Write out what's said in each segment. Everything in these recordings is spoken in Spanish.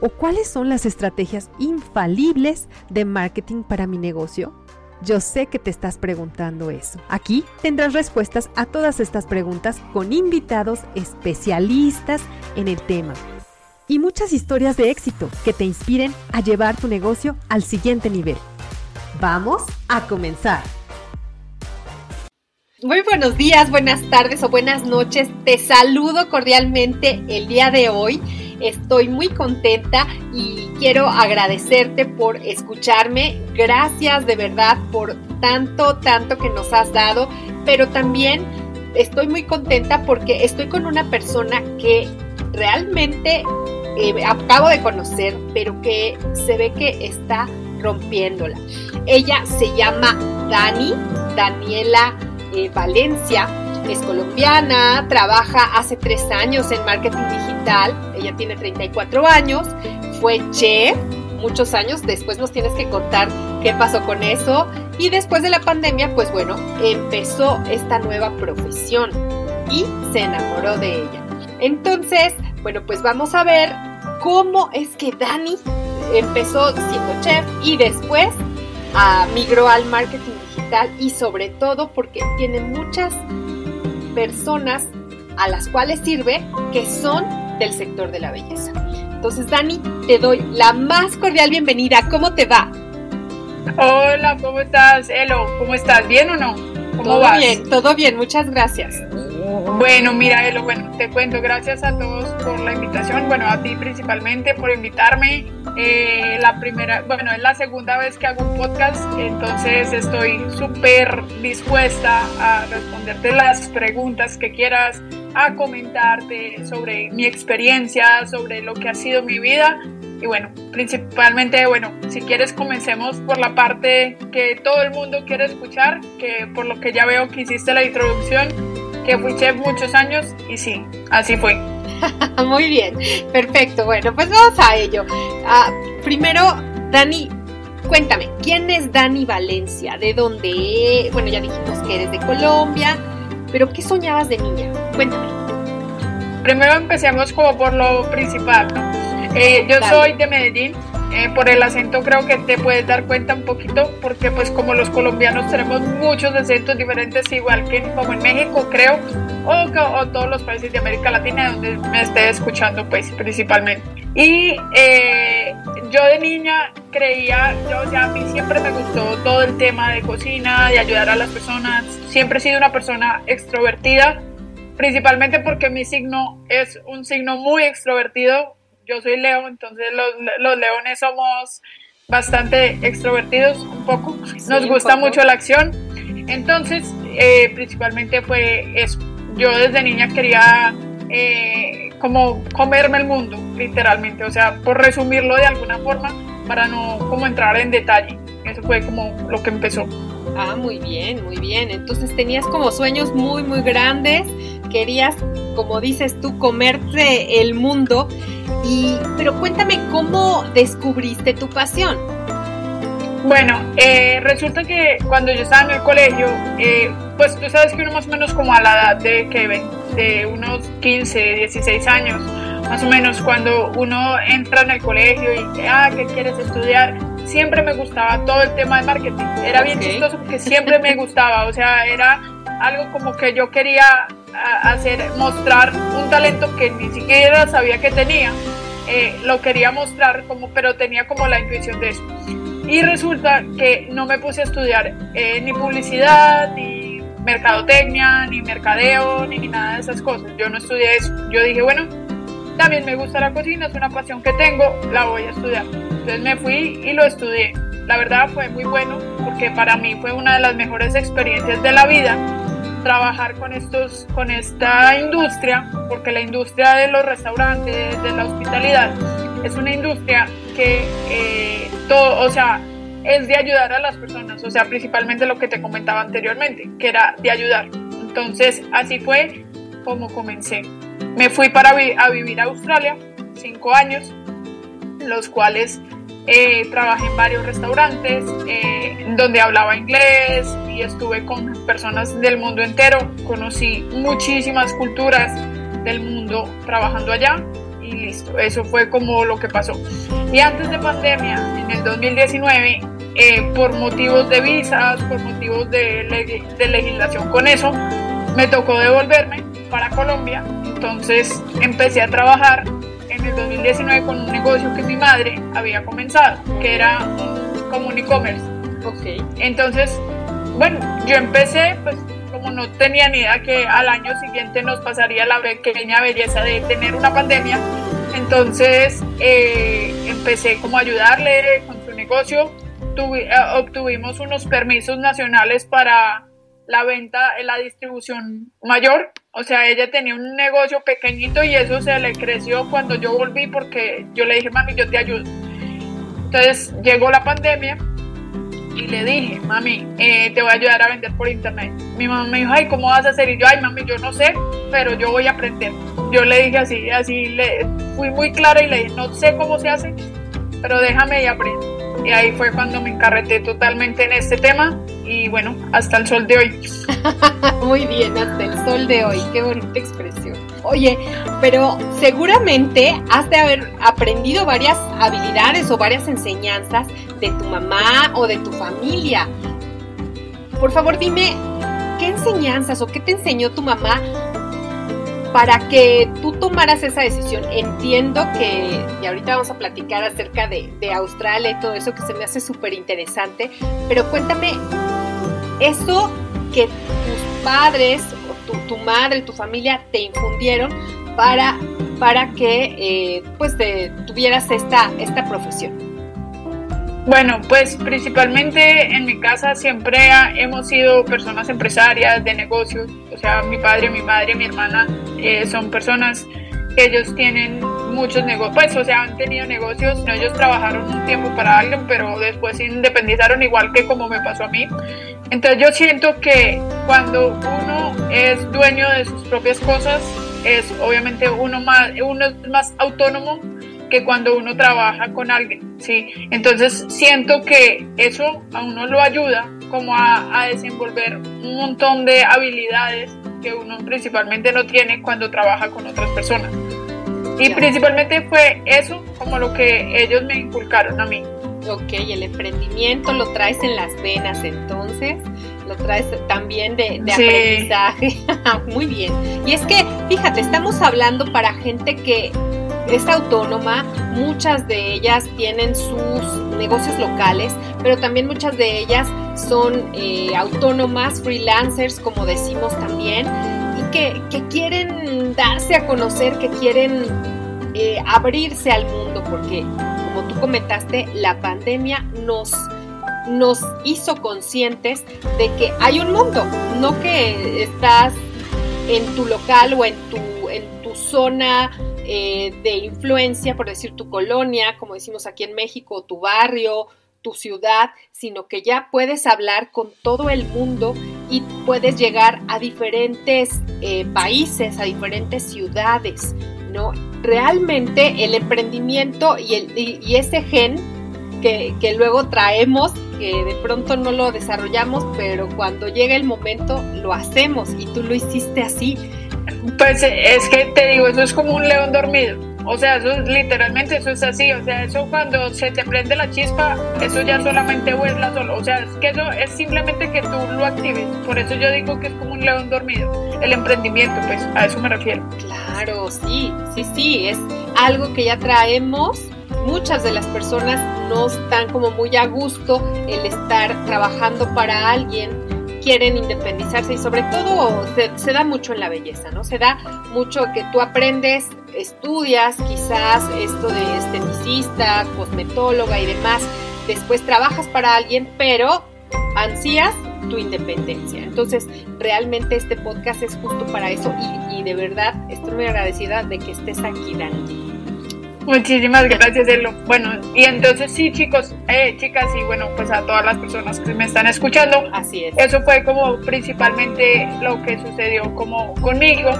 ¿O cuáles son las estrategias infalibles de marketing para mi negocio? Yo sé que te estás preguntando eso. Aquí tendrás respuestas a todas estas preguntas con invitados especialistas en el tema. Y muchas historias de éxito que te inspiren a llevar tu negocio al siguiente nivel. Vamos a comenzar. Muy buenos días, buenas tardes o buenas noches. Te saludo cordialmente el día de hoy Estoy muy contenta y quiero agradecerte por escucharme. Gracias de verdad por tanto, tanto que nos has dado, pero también estoy muy contenta porque estoy con una persona que realmente eh, acabo de conocer, pero que se ve que está rompiéndola. Ella se llama Dani, Daniela eh, Valencia es colombiana, trabaja hace tres años en marketing digital, ella tiene 34 años, fue chef muchos años, después nos tienes que contar qué pasó con eso y después de la pandemia, pues bueno, empezó esta nueva profesión y se enamoró de ella. Entonces, bueno, pues vamos a ver cómo es que Dani empezó siendo chef y después ah, migró al marketing digital y sobre todo porque tiene muchas personas a las cuales sirve que son del sector de la belleza. Entonces, Dani, te doy la más cordial bienvenida. ¿Cómo te va? Hola, ¿cómo estás, Elo? ¿Cómo estás? ¿Bien o no? ¿Cómo todo bien, todo bien, muchas gracias. Bueno, mira, Elo, bueno, te cuento, gracias a todos por la invitación, bueno, a ti principalmente por invitarme. Eh, la primera, bueno, es la segunda vez que hago un podcast, entonces estoy súper dispuesta a responderte las preguntas que quieras, a comentarte sobre mi experiencia, sobre lo que ha sido mi vida. Y bueno, principalmente, bueno, si quieres comencemos por la parte que todo el mundo quiere escuchar, que por lo que ya veo que hiciste la introducción, que fui chef muchos años y sí, así fue. Muy bien, perfecto. Bueno, pues vamos a ello. Ah, primero, Dani, cuéntame, ¿quién es Dani Valencia? ¿De dónde? Bueno, ya dijimos que eres de Colombia, pero ¿qué soñabas de niña? Cuéntame. Primero empecemos como por lo principal, ¿no? Eh, yo soy de Medellín, eh, por el acento creo que te puedes dar cuenta un poquito porque pues como los colombianos tenemos muchos acentos diferentes igual que como en México creo o, todos los países de América Latina donde me esté escuchando pues principalmente. Y eh, yo de niña creía yo ya a mí siempre me gustó todo el tema de cocina de ayudar a las personas. Siempre he sido una persona extrovertida principalmente porque mi signo es un signo muy extrovertido yo soy Leo, entonces los, los leones somos bastante extrovertidos un poco, nos gusta mucho la acción, entonces eh, principalmente fue eso, yo desde niña quería eh, como comerme el mundo, literalmente, o sea, por resumirlo de alguna forma, para no como entrar en detalle, eso fue como lo que empezó. Ah, muy bien, muy bien. Entonces tenías como sueños muy, muy grandes. Querías, como dices tú, comerte el mundo. Y, pero cuéntame cómo descubriste tu pasión. Bueno, eh, resulta que cuando yo estaba en el colegio, eh, pues tú sabes que uno más o menos como a la edad de que de unos 15, 16 años, más o menos cuando uno entra en el colegio y ah, ¿qué quieres estudiar? Siempre me gustaba todo el tema de marketing. Era bien chistoso porque siempre me gustaba, o sea, era algo como que yo quería hacer, mostrar un talento que ni siquiera sabía que tenía. Eh, lo quería mostrar como, pero tenía como la intuición de eso. Y resulta que no me puse a estudiar eh, ni publicidad, ni mercadotecnia, ni mercadeo, ni, ni nada de esas cosas. Yo no estudié eso. Yo dije, bueno, también me gusta la cocina, es una pasión que tengo, la voy a estudiar. Entonces me fui y lo estudié. La verdad fue muy bueno porque para mí fue una de las mejores experiencias de la vida trabajar con estos con esta industria porque la industria de los restaurantes de la hospitalidad es una industria que eh, todo, o sea, es de ayudar a las personas, o sea, principalmente lo que te comentaba anteriormente, que era de ayudar. Entonces, así fue como comencé. Me fui para a vivir a Australia, cinco años, los cuales eh, trabajé en varios restaurantes eh, donde hablaba inglés y estuve con personas del mundo entero. Conocí muchísimas culturas del mundo trabajando allá y listo, eso fue como lo que pasó. Y antes de pandemia, en el 2019, eh, por motivos de visas, por motivos de, de legislación con eso, me tocó devolverme para Colombia. Entonces empecé a trabajar en el 2019 con un negocio que mi madre había comenzado, que era como un e-commerce. Okay. Entonces, bueno, yo empecé, pues como no tenía ni idea que al año siguiente nos pasaría la pequeña belleza de tener una pandemia, entonces eh, empecé como a ayudarle con su negocio. Eh, obtuvimos unos permisos nacionales para la venta, la distribución mayor. O sea, ella tenía un negocio pequeñito y eso se le creció cuando yo volví porque yo le dije, mami, yo te ayudo. Entonces llegó la pandemia y le dije, mami, eh, te voy a ayudar a vender por internet. Mi mamá me dijo, ay, ¿cómo vas a hacer? Y yo, ay, mami, yo no sé, pero yo voy a aprender. Yo le dije así, así, le fui muy clara y le dije, no sé cómo se hace, pero déjame y aprendo. Y ahí fue cuando me encarreté totalmente en este tema y bueno, hasta el sol de hoy. Muy bien, hasta el sol de hoy, qué bonita expresión. Oye, pero seguramente has de haber aprendido varias habilidades o varias enseñanzas de tu mamá o de tu familia. Por favor, dime, ¿qué enseñanzas o qué te enseñó tu mamá para que tú tomaras esa decisión. Entiendo que, y ahorita vamos a platicar acerca de, Australia y todo eso que se me hace súper interesante, pero cuéntame, eso que tus padres, o tu, madre, tu familia te infundieron para, para que eh, pues tuvieras esta, esta profesión. Bueno, pues principalmente en mi casa siempre hemos sido personas empresarias de negocios, o sea, mi padre, mi madre, mi hermana eh, son personas que ellos tienen muchos negocios, pues, o sea, han tenido negocios, ellos trabajaron un tiempo para alguien, pero después se independizaron igual que como me pasó a mí. Entonces yo siento que cuando uno es dueño de sus propias cosas, es obviamente uno más, uno es más autónomo que cuando uno trabaja con alguien, ¿sí? Entonces siento que eso a uno lo ayuda como a, desenvolver un montón de habilidades que uno principalmente no tiene cuando trabaja con otras personas. Y principalmente fue eso como lo que ellos me inculcaron a mí. Ok, el emprendimiento lo traes en las venas entonces, lo traes también de, de aprendizaje. Muy bien. Y es que, fíjate, estamos hablando para gente que es autónoma, muchas de ellas tienen sus negocios locales, pero también muchas de ellas son eh, autónomas, freelancers, como decimos también, y que, quieren darse a conocer, que quieren eh, abrirse al mundo, porque como tú comentaste, la pandemia nos nos hizo conscientes de que hay un mundo, no que estás en tu local o en tu, en tu zona eh, de influencia, por decir tu colonia, como decimos aquí en México, tu barrio, tu ciudad, sino que ya puedes hablar con todo el mundo y puedes llegar a diferentes eh, países, a diferentes ciudades, ¿no? Realmente el emprendimiento y, el, y ese gen que, que, luego traemos, que de pronto no lo desarrollamos, pero cuando llega el momento lo hacemos y tú lo hiciste así. Pues es que te digo, eso es como un león dormido. O sea, eso literalmente eso es así. O sea, eso cuando se te prende la chispa, eso ya solamente vuela solo. O sea, es que eso es simplemente que tú lo actives. Por eso yo digo que es como un león dormido. El emprendimiento, pues a eso me refiero. Claro, sí, sí, sí. Es algo que ya traemos. Muchas de las personas no están como muy a gusto el estar trabajando para alguien quieren independizarse y sobre todo se, da mucho en la belleza, ¿no? Se da mucho que tú aprendes, estudias quizás esto de esteticista, cosmetóloga y demás, después trabajas para alguien, pero ansías tu independencia. Entonces, realmente este podcast es justo para eso y, de verdad estoy muy agradecida de que estés aquí, Dani. Muchísimas gracias, Elo. Bueno, y entonces sí, chicos, eh, chicas, y bueno, pues a todas las personas que me están escuchando. Así es. Eso fue como principalmente lo que sucedió como conmigo.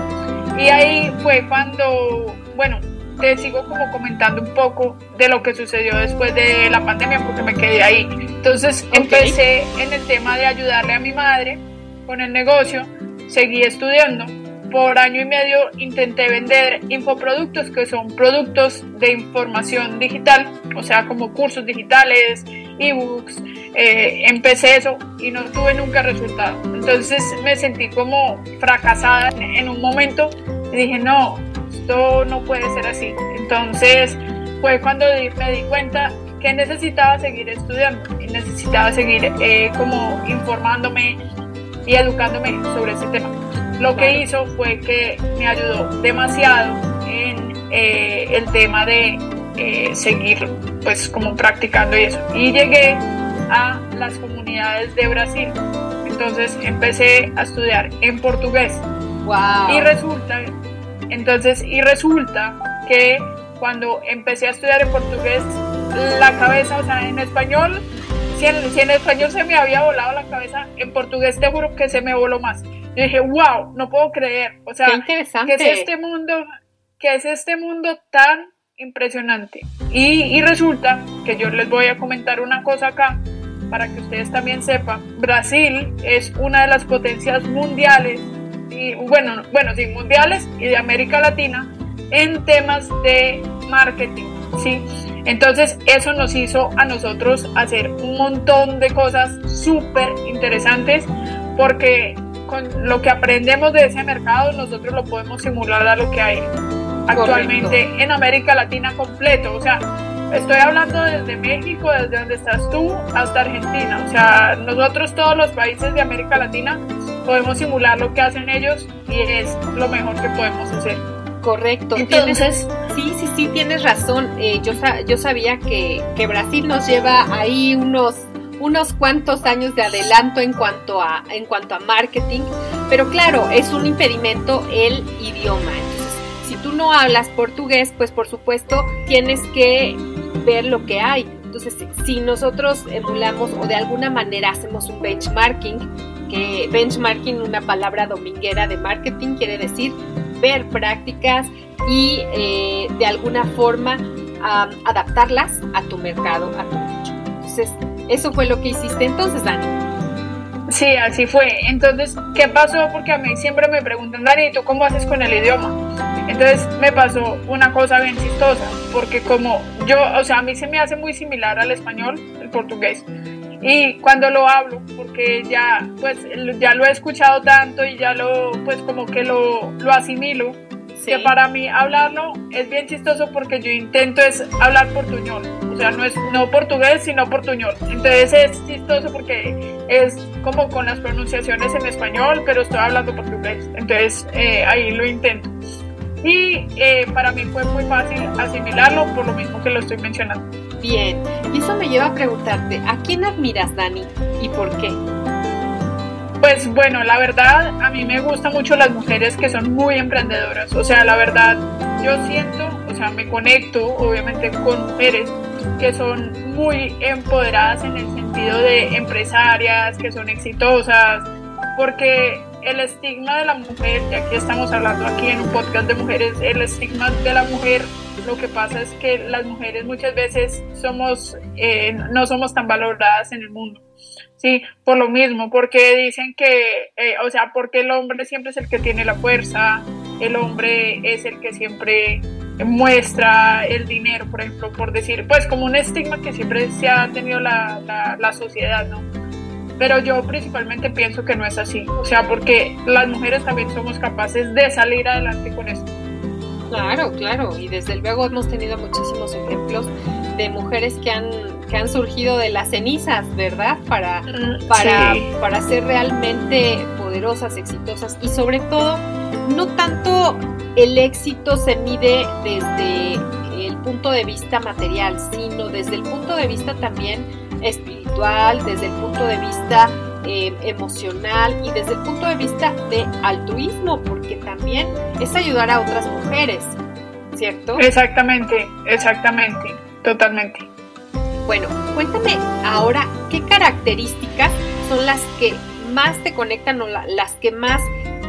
Y ahí fue cuando, bueno, te sigo como comentando un poco de lo que sucedió después de la pandemia porque me quedé ahí. Entonces empecé en el tema de ayudarle a mi madre con el negocio, seguí estudiando. Por año y medio intenté vender infoproductos, que son productos de información digital, o sea, como cursos digitales, ebooks. Eh, empecé eso y no tuve nunca resultado. Entonces me sentí como fracasada en un momento y dije, no, esto no puede ser así. Entonces fue cuando me di cuenta que necesitaba seguir estudiando y necesitaba seguir eh, como informándome y educándome sobre ese tema. Lo que hizo fue que me ayudó demasiado en eh, el tema de eh, seguir pues como practicando y eso. Y llegué a las comunidades de Brasil. Entonces empecé a estudiar en portugués. Wow. Y resulta entonces, y resulta que cuando empecé a estudiar en portugués, la cabeza, o sea, en español, si en, español se me había volado la cabeza, en portugués te juro que se me voló más. Yo dije, wow, no puedo creer. O sea, Qué es este mundo, que es este mundo tan impresionante. Y, y resulta que yo les voy a comentar una cosa acá para que ustedes también sepan. Brasil es una de las potencias mundiales y bueno, bueno, sí, mundiales y de América Latina en temas de marketing, ¿sí? Entonces eso nos hizo a nosotros hacer un montón de cosas súper interesantes porque con lo que aprendemos de ese mercado nosotros lo podemos simular a lo que hay actualmente en América Latina completo, o sea, estoy hablando desde México, desde donde estás tú, hasta Argentina, o sea, nosotros todos los países de América Latina podemos simular lo que hacen ellos y es lo mejor que podemos hacer. Correcto. Entonces, sí, sí, sí, tienes razón. Eh, yo, yo sabía que, que Brasil nos lleva ahí unos unos cuantos años de adelanto en cuanto a en cuanto a marketing, pero claro, es un impedimento el idioma. Entonces, si tú no hablas portugués, pues por supuesto tienes que ver lo que hay. Entonces, si nosotros emulamos o de alguna manera hacemos un benchmarking que benchmarking, una palabra dominguera de marketing, quiere decir ver prácticas y eh, de alguna forma adaptarlas a tu mercado, a tu nicho. Entonces, eso fue lo que hiciste entonces, Dani. Sí, así fue. Entonces, ¿qué pasó? Porque a mí siempre me preguntan, Dani, ¿tú cómo haces con el idioma? Entonces me pasó una cosa bien chistosa, porque como yo, o sea, a mí se me hace muy similar al español, el portugués. Y cuando lo hablo, porque ya pues ya lo he escuchado tanto y ya lo pues como que lo, lo asimilo, que para mí hablarlo es bien chistoso porque yo intento es hablar portuñol, o sea, no es no portugués, sino portuñol. Entonces es chistoso porque es como con las pronunciaciones en español, pero estoy hablando portugués. Entonces eh, ahí lo intento. Y eh, para mí fue muy fácil asimilarlo por lo mismo que lo estoy mencionando. Bien, y eso me lleva a preguntarte, ¿a quién admiras, Dani? ¿Y por qué? Pues bueno, la verdad, a mí me gustan mucho las mujeres que son muy emprendedoras. O sea, la verdad, yo siento, o sea, me conecto obviamente con mujeres que son muy empoderadas en el sentido de empresarias, que son exitosas, porque el estigma de la mujer, y aquí estamos hablando aquí en un podcast de mujeres, el estigma de la mujer, lo que pasa es que las mujeres muchas veces somos, eh, no somos tan valoradas en el mundo. Sí, por lo mismo, porque dicen que, eh, o sea, porque el hombre siempre es el que tiene la fuerza, el hombre es el que siempre muestra el dinero, por ejemplo, por decir, pues como un estigma que siempre se ha tenido la, la, la sociedad, ¿no? Pero yo principalmente pienso que no es así, o sea, porque las mujeres también somos capaces de salir adelante con esto. Claro, claro, y desde luego hemos tenido muchísimos ejemplos de mujeres que han, que han surgido de las cenizas, ¿verdad? Para, para, para ser realmente poderosas, exitosas. Y sobre todo, no tanto el éxito se mide desde el punto de vista material, sino desde el punto de vista también espiritual, desde el punto de vista eh, emocional y desde el punto de vista de altruismo, porque también es ayudar a otras mujeres. ¿cierto? Exactamente, exactamente, totalmente. Bueno, cuéntame ahora qué características son las que más te conectan o las que más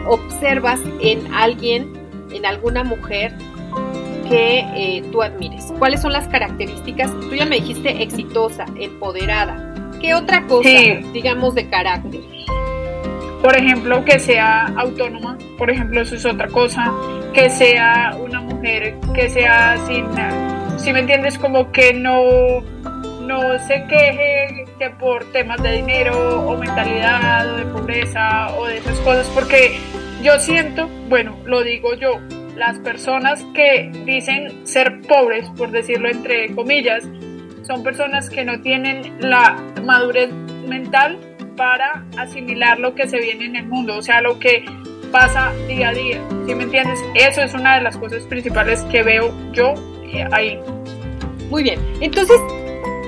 observas en alguien, en alguna mujer que eh, tú admires. ¿Cuáles son las características? Tú ya me dijiste exitosa, empoderada. ¿Qué otra cosa, digamos, de carácter? Por ejemplo, que sea autónoma, por ejemplo, eso es otra cosa. Que sea una mujer, que sea sin, si me entiendes, como que no, no se queje que por temas de dinero o mentalidad o de pobreza o de esas cosas, porque yo siento, bueno, lo digo yo, las personas que dicen ser pobres, por decirlo entre comillas, son personas que no tienen la madurez mental para asimilar lo que se viene en el mundo, o sea, lo que pasa día a día, ¿sí me entiendes? Eso es una de las cosas principales que veo yo eh, ahí. Muy bien, entonces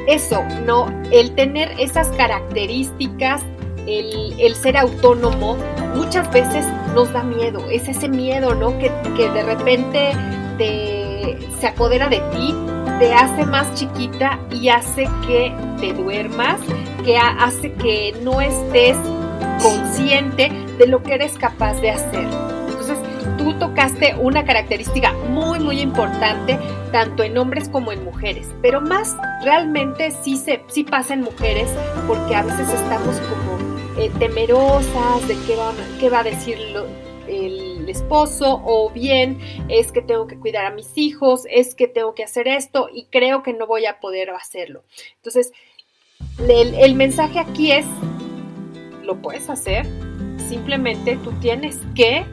eso, ¿no? El tener esas características, el, ser autónomo, muchas veces nos da miedo, es ese miedo, ¿no? Que, que de repente te, se apodera de ti, te hace más chiquita y hace que te duermas, que hace que no estés consciente de lo que eres capaz de hacer tú tocaste una característica muy, muy importante, tanto en hombres como en mujeres, pero más realmente sí, se, sí pasa en mujeres, porque a veces estamos como eh, temerosas de qué va, qué va a decir el esposo, o bien es que tengo que cuidar a mis hijos, es que tengo que hacer esto y creo que no voy a poder hacerlo. Entonces, el, el mensaje aquí es, lo puedes hacer, simplemente tú tienes que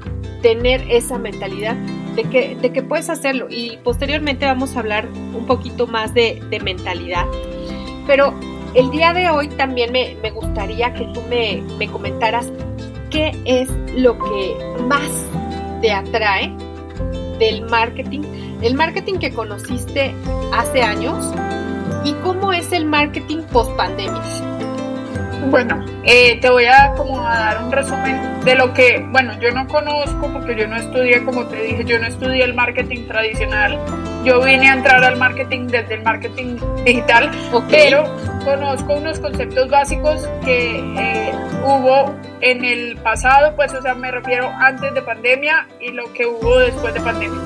tener esa mentalidad de que, de que puedes hacerlo. Y posteriormente vamos a hablar un poquito más de, mentalidad. Pero el día de hoy también me, gustaría que tú me, me, comentaras qué es lo que más te atrae del marketing, el marketing que conociste hace años y cómo es el marketing post pandemia. Bueno, eh, te voy a como a dar un resumen de lo que, bueno, yo no conozco porque yo no estudié, como te dije, yo no estudié el marketing tradicional. Yo vine a entrar al marketing desde el marketing digital, pero conozco unos conceptos básicos que eh, hubo en el pasado, pues, o sea, me refiero antes de pandemia y lo que hubo después de pandemia.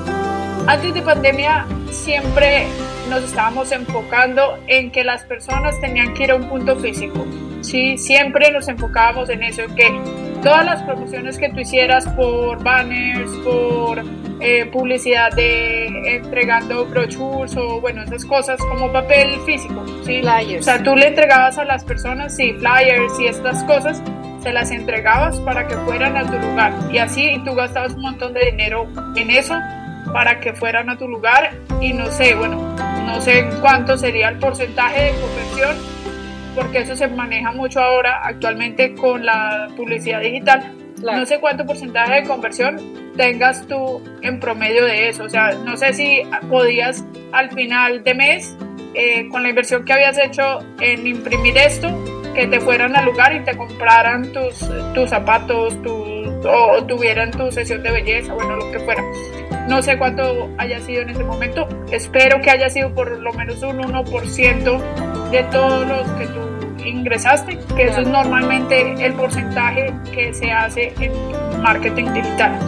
Antes de pandemia siempre nos estábamos enfocando en que las personas tenían que ir a un punto físico ¿sí? Siempre nos enfocábamos en eso, que todas las promociones que tú hicieras por banners, por eh, publicidad de entregando brochures o bueno, esas cosas como papel físico, ¿sí? Flyers. O sea, tú le entregabas a las personas, sí, flyers y estas cosas, se las entregabas para que fueran a tu lugar y así tú gastabas un montón de dinero en eso para que fueran a tu lugar y no sé, bueno, no sé cuánto sería el porcentaje de conversión porque eso se maneja mucho ahora actualmente con la publicidad digital. No sé cuánto porcentaje de conversión tengas tú en promedio de eso. O sea, no sé si podías al final de mes, eh, con la inversión que habías hecho en imprimir esto, que te fueran al lugar y te compraran tus, tus zapatos, o tuvieran tu sesión de belleza, bueno, lo que fuera. No sé cuánto haya sido en ese momento. Espero que haya sido por lo menos un 1% de todos los que tú ingresaste, que eso es normalmente el porcentaje que se hace en marketing digital.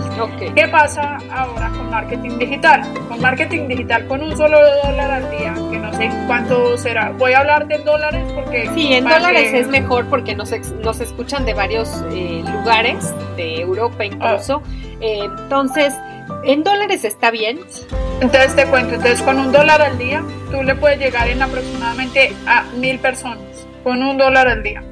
¿Qué pasa ahora con marketing digital? Con marketing digital con un solo dólar al día, que no sé cuánto será. Voy a hablar de dólares porque... Sí, en dólares es mejor porque nos, nos escuchan de varios eh, lugares, de Europa incluso. Ah. Eh, entonces, en dólares está bien. Entonces te cuento, entonces con un dólar al día tú le puedes llegar en aproximadamente a mil personas, con un dólar al día.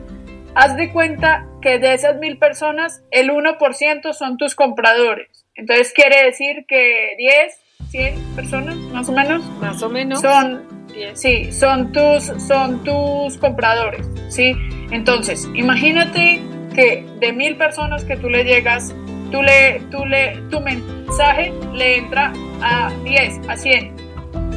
Haz de cuenta que de esas mil personas, el 1% son tus compradores. Entonces quiere decir que 10, 100 personas, más o menos. Más o menos. Son, sí, son tus, son tus compradores, ¿sí? Entonces, imagínate que de mil personas que tú le llegas, tú le, tú le, tu mensaje le entra a 10, a 100.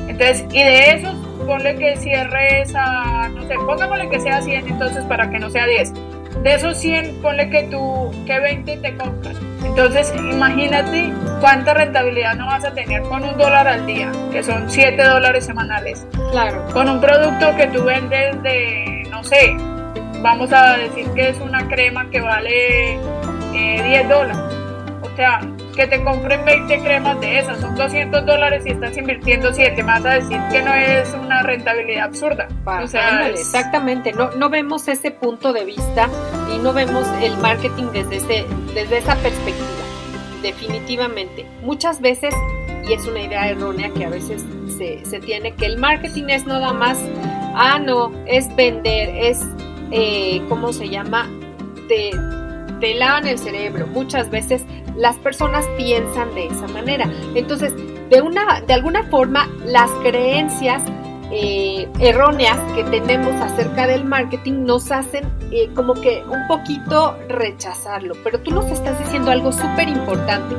Entonces, y de esos, ponle que cierres a, no sé, pongámosle que sea 100 entonces para que no sea 10. de esos 100, ponle que tú, que 20 te compras. Entonces, imagínate cuánta rentabilidad no vas a tener con un dólar al día, que son 7 dólares semanales. Claro. Con un producto que tú vendes de, no sé, vamos a decir que es una crema que vale eh, 10 dólares. O sea, que te compren 20 cremas de esas, son 200 dólares y estás invirtiendo 7, me vas a decir que no es una rentabilidad absurda. o sea, exactamente, no, no vemos ese punto de vista y no vemos el marketing desde, ese, desde esa perspectiva, definitivamente. Muchas veces, y es una idea errónea que a veces se, se tiene, que el marketing es nada más, ah, no, es vender, es, eh, ¿cómo se llama? Te, te lavan el cerebro. Muchas veces las personas piensan de esa manera. Entonces, de, una, de alguna forma, las creencias eh, erróneas que tenemos acerca del marketing nos hacen eh, como que un poquito rechazarlo. Pero tú nos estás diciendo algo súper importante.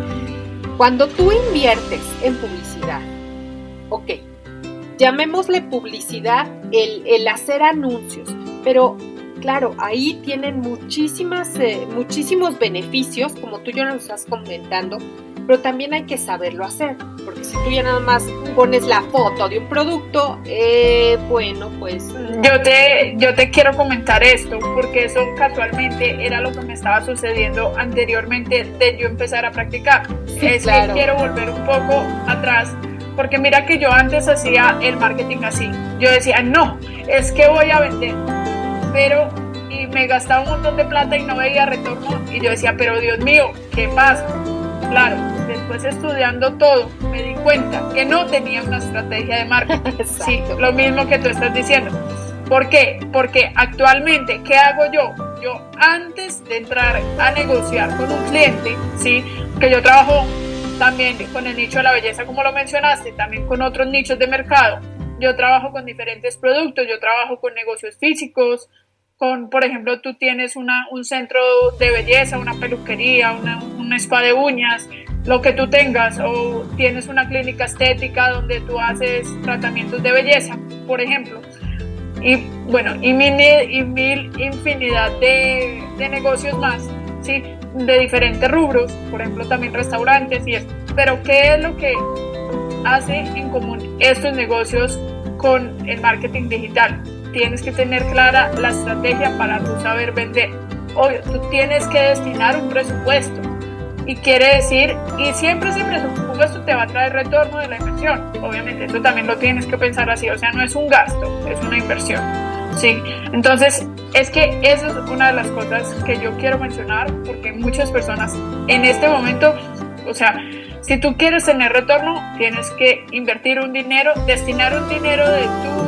Cuando tú inviertes en publicidad, ok, llamémosle publicidad el, el hacer anuncios, pero claro, ahí tienen muchísimas, eh, muchísimos beneficios, como tú ya nos estás comentando, pero también hay que saberlo hacer, porque si tú ya nada más pones la foto de un producto, eh, bueno, pues... Yo te, yo te quiero comentar esto, porque eso casualmente era lo que me estaba sucediendo anteriormente de yo empezar a practicar. es que quiero volver un poco atrás porque mira que yo antes hacía el marketing así. Yo decía, no, es que voy a vender pero y me gastaba un montón de plata y no veía retorno y yo decía, pero Dios mío, ¿qué pasa? Claro, después estudiando todo me di cuenta que no tenía una estrategia de marketing. sí, lo mismo que tú estás diciendo. ¿Por qué? Porque actualmente, ¿qué hago yo? Yo antes de entrar a negociar con un cliente, ¿sí? Que yo trabajo también con el nicho de la belleza, como lo mencionaste, también con otros nichos de mercado. Yo trabajo con diferentes productos, yo trabajo con negocios físicos, con, por ejemplo, tú tienes una, un centro de belleza, una peluquería, una, un spa de uñas, lo que tú tengas, o tienes una clínica estética donde tú haces tratamientos de belleza, por ejemplo. Y bueno, y mil, y mil infinidad de, de negocios más, ¿sí? De diferentes rubros, por ejemplo, también restaurantes y eso. Pero, ¿qué es lo que hace en común estos negocios con el marketing digital? tienes que tener clara la estrategia para tú saber vender. Obvio, tú tienes que destinar un presupuesto. Y quiere decir, y siempre ese presupuesto te va a traer retorno de la inversión. Obviamente, eso también lo tienes que pensar así. O sea, no es un gasto, es una inversión. Sí, entonces es que eso es una de las cosas que yo quiero mencionar porque muchas personas en este momento, o sea, si tú quieres tener retorno, tienes que invertir un dinero, destinar un dinero de tu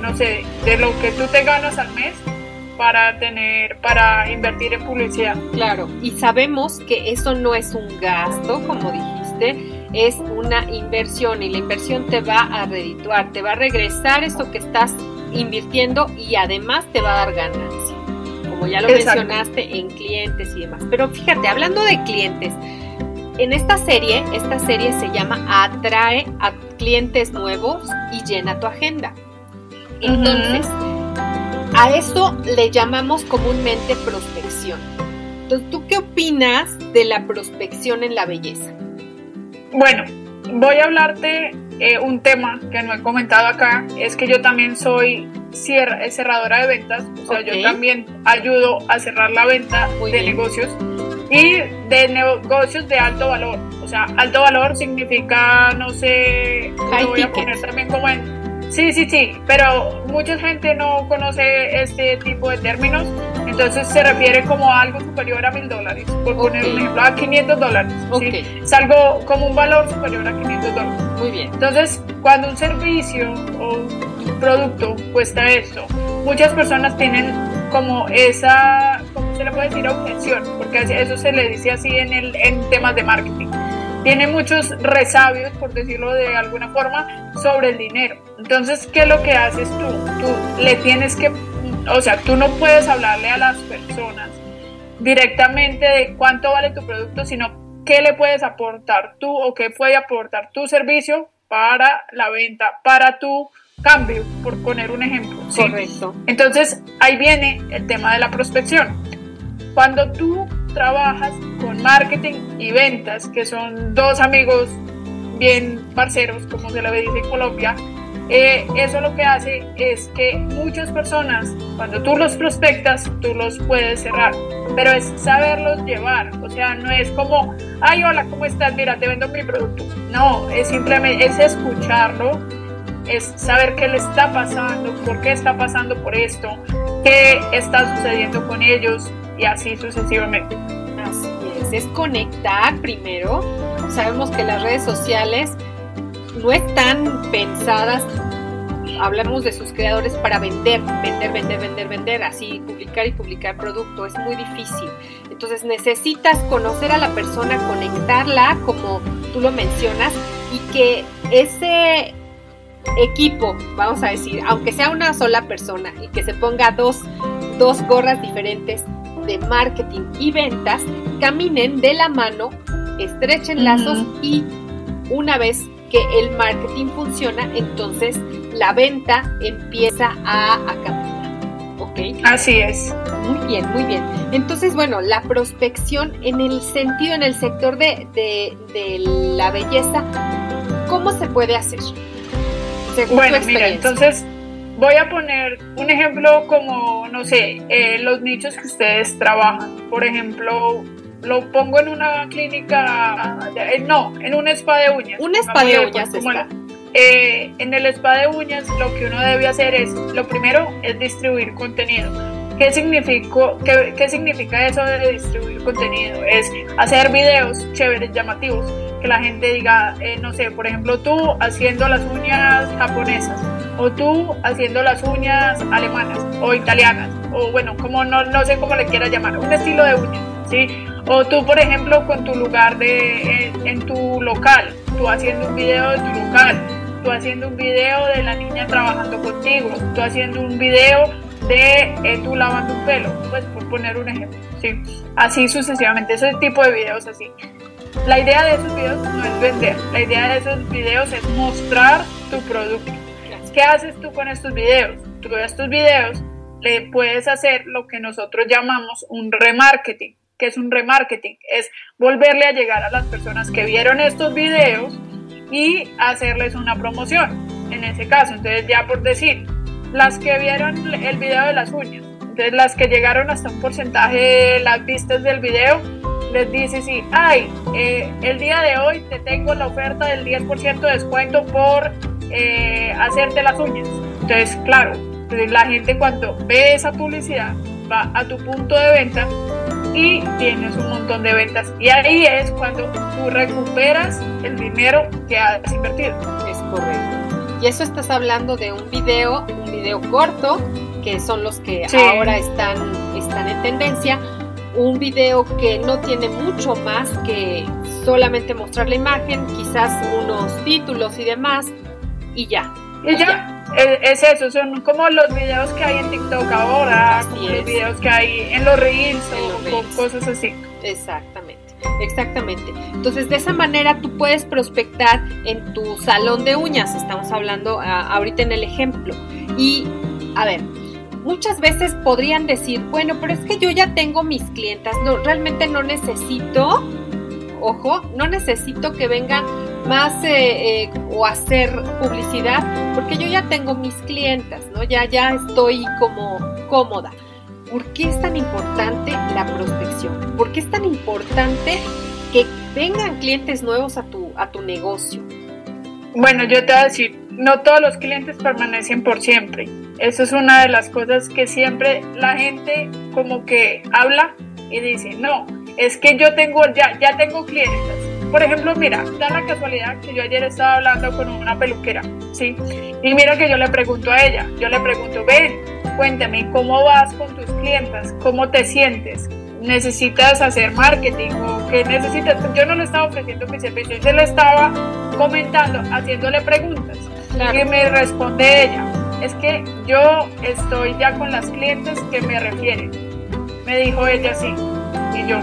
no sé, de lo que tú te ganas al mes para tener, para invertir en publicidad. Claro, y sabemos que eso no es un gasto, como dijiste, es una inversión y la inversión te va a redituar, te va a regresar esto que estás invirtiendo y además te va a dar ganancia, como ya lo mencionaste en clientes y demás. Pero fíjate, hablando de clientes, en esta serie, esta serie se llama Atrae a clientes nuevos y llena tu agenda. Entonces, a eso le llamamos comúnmente prospección. Entonces, ¿tú qué opinas de la prospección en la belleza? Bueno, voy a hablarte eh, un tema que no he comentado acá, es que yo también soy cerradora de ventas, o sea, yo también ayudo a cerrar la venta de negocios y de negocios de alto valor. O sea, alto valor significa, no sé, lo voy a poner también como en Sí, sí, sí, pero mucha gente no conoce este tipo de términos, entonces se refiere como a algo superior a mil dólares, por poner un ejemplo, a 500 dólares. Es algo como un valor superior a 500 dólares. Muy bien. Entonces, cuando un servicio o un producto cuesta esto, muchas personas tienen como esa, ¿cómo se le puede decir? Objeción, porque eso se le dice así en, el, en temas de marketing tiene muchos resabios, por decirlo de alguna forma, sobre el dinero. Entonces, ¿qué es lo que haces tú? Tú le tienes que, o sea, tú no puedes hablarle a las personas directamente de cuánto vale tu producto, sino qué le puedes aportar tú o qué puede aportar tu servicio para la venta, para tu cambio, por poner un ejemplo. Correcto. Entonces, ahí viene el tema de la prospección. Cuando tú trabajas con marketing y ventas, que son dos amigos bien parceros, como se le dice en Colombia, eh, eso lo que hace es que muchas personas, cuando tú los prospectas, tú los puedes cerrar, pero es saberlos llevar, o sea, no es como, ay, hola, ¿cómo estás? Mira, te vendo mi producto. No, es simplemente, es escucharlo, es saber qué le está pasando, por qué está pasando por esto, qué está sucediendo con ellos y así sucesivamente. Así es, es conectar primero. Sabemos que las redes sociales no están pensadas, hablamos de sus creadores para vender, vender, vender, vender, vender, así publicar y publicar producto, es muy difícil. Entonces necesitas conocer a la persona, conectarla, como tú lo mencionas, y que ese equipo, vamos a decir, aunque sea una sola persona y que se ponga dos, dos gorras diferentes de marketing y ventas, caminen de la mano, estrechen lazos y una vez que el marketing funciona, entonces la venta empieza a, a caminar. ¿Ok? Así es. Muy bien, muy bien. Entonces, bueno, la prospección en el sentido, en el sector de, de, la belleza, ¿cómo se puede hacer? Bueno, mira, entonces voy a poner un ejemplo como, no sé, eh, los nichos que ustedes trabajan. Por ejemplo, lo pongo en una clínica, eh, no, en un spa de uñas. Un spa de uñas. Eh, en el spa de uñas lo que uno debe hacer es, lo primero es distribuir contenido. ¿Qué, significó, qué, qué significa eso de distribuir contenido? Es hacer videos chéveres, llamativos, que la gente diga, eh, no sé, por ejemplo, tú haciendo las uñas japonesas, o tú haciendo las uñas alemanas, o italianas, o bueno, como no, no sé cómo le quieras llamar, un estilo de uñas, ¿sí? O tú, por ejemplo, con tu lugar de, en, tu local, tú haciendo un video de tu local, tú haciendo un video de la niña trabajando contigo, tú haciendo un video de eh, tú lavando un pelo, pues por poner un ejemplo, ¿sí? Así sucesivamente, ese tipo de videos así. La idea de esos videos no es vender, la idea de esos videos es mostrar tu producto. ¿Qué haces tú con estos videos? Tú con estos videos le puedes hacer lo que nosotros llamamos un remarketing que es un remarketing, es volverle a llegar a las personas que vieron estos videos y hacerles una promoción. En ese caso, entonces ya por decir, las que vieron el video de las uñas, entonces las que llegaron hasta un porcentaje de las vistas del video, les dice sí, ay, eh, el día de hoy te tengo la oferta del 10% de descuento por eh, hacerte las uñas. Entonces, claro, la gente cuando ve esa publicidad va a tu punto de venta y tienes un montón de ventas. Y ahí es cuando tú recuperas el dinero que has invertido. Es correcto. Y eso estás hablando de un video, un video corto, que son los que ahora están, están en tendencia. Un video que no tiene mucho más que solamente mostrar la imagen, quizás unos títulos y demás, y ya. Y, ya es, eso, son como los videos que hay en TikTok ahora, como los videos que hay en los Reels o cosas así. Exactamente. Exactamente. Entonces, de esa manera tú puedes prospectar en tu salón de uñas. Estamos hablando ah, ahorita en el ejemplo. Y, a ver, muchas veces podrían decir, bueno, pero es que yo ya tengo mis clientas, no, realmente no necesito, ojo, no necesito que vengan más eh, eh, o hacer publicidad, porque yo ya tengo mis clientas, ¿no? Ya, ya estoy como cómoda. ¿Por qué es tan importante la prospección? ¿Por qué es tan importante que vengan clientes nuevos a tu, a tu negocio? Bueno, yo te voy a decir, no todos los clientes permanecen por siempre. Eso es una de las cosas que siempre la gente como que habla y dice, no, es que yo tengo, ya, ya tengo clientes por ejemplo, mira, da la casualidad que yo ayer estaba hablando con una peluquera, ¿sí? Y mira que yo le pregunto a ella, yo le pregunto, ven, cuéntame, ¿cómo vas con tus clientes? ¿Cómo te sientes? ¿Necesitas hacer marketing o qué necesitas? Yo no le estaba ofreciendo mi servicio, yo le estaba comentando, haciéndole preguntas. Y me responde ella, es que yo estoy ya con las clientes que me refieren. Me dijo ella sí. Y yo,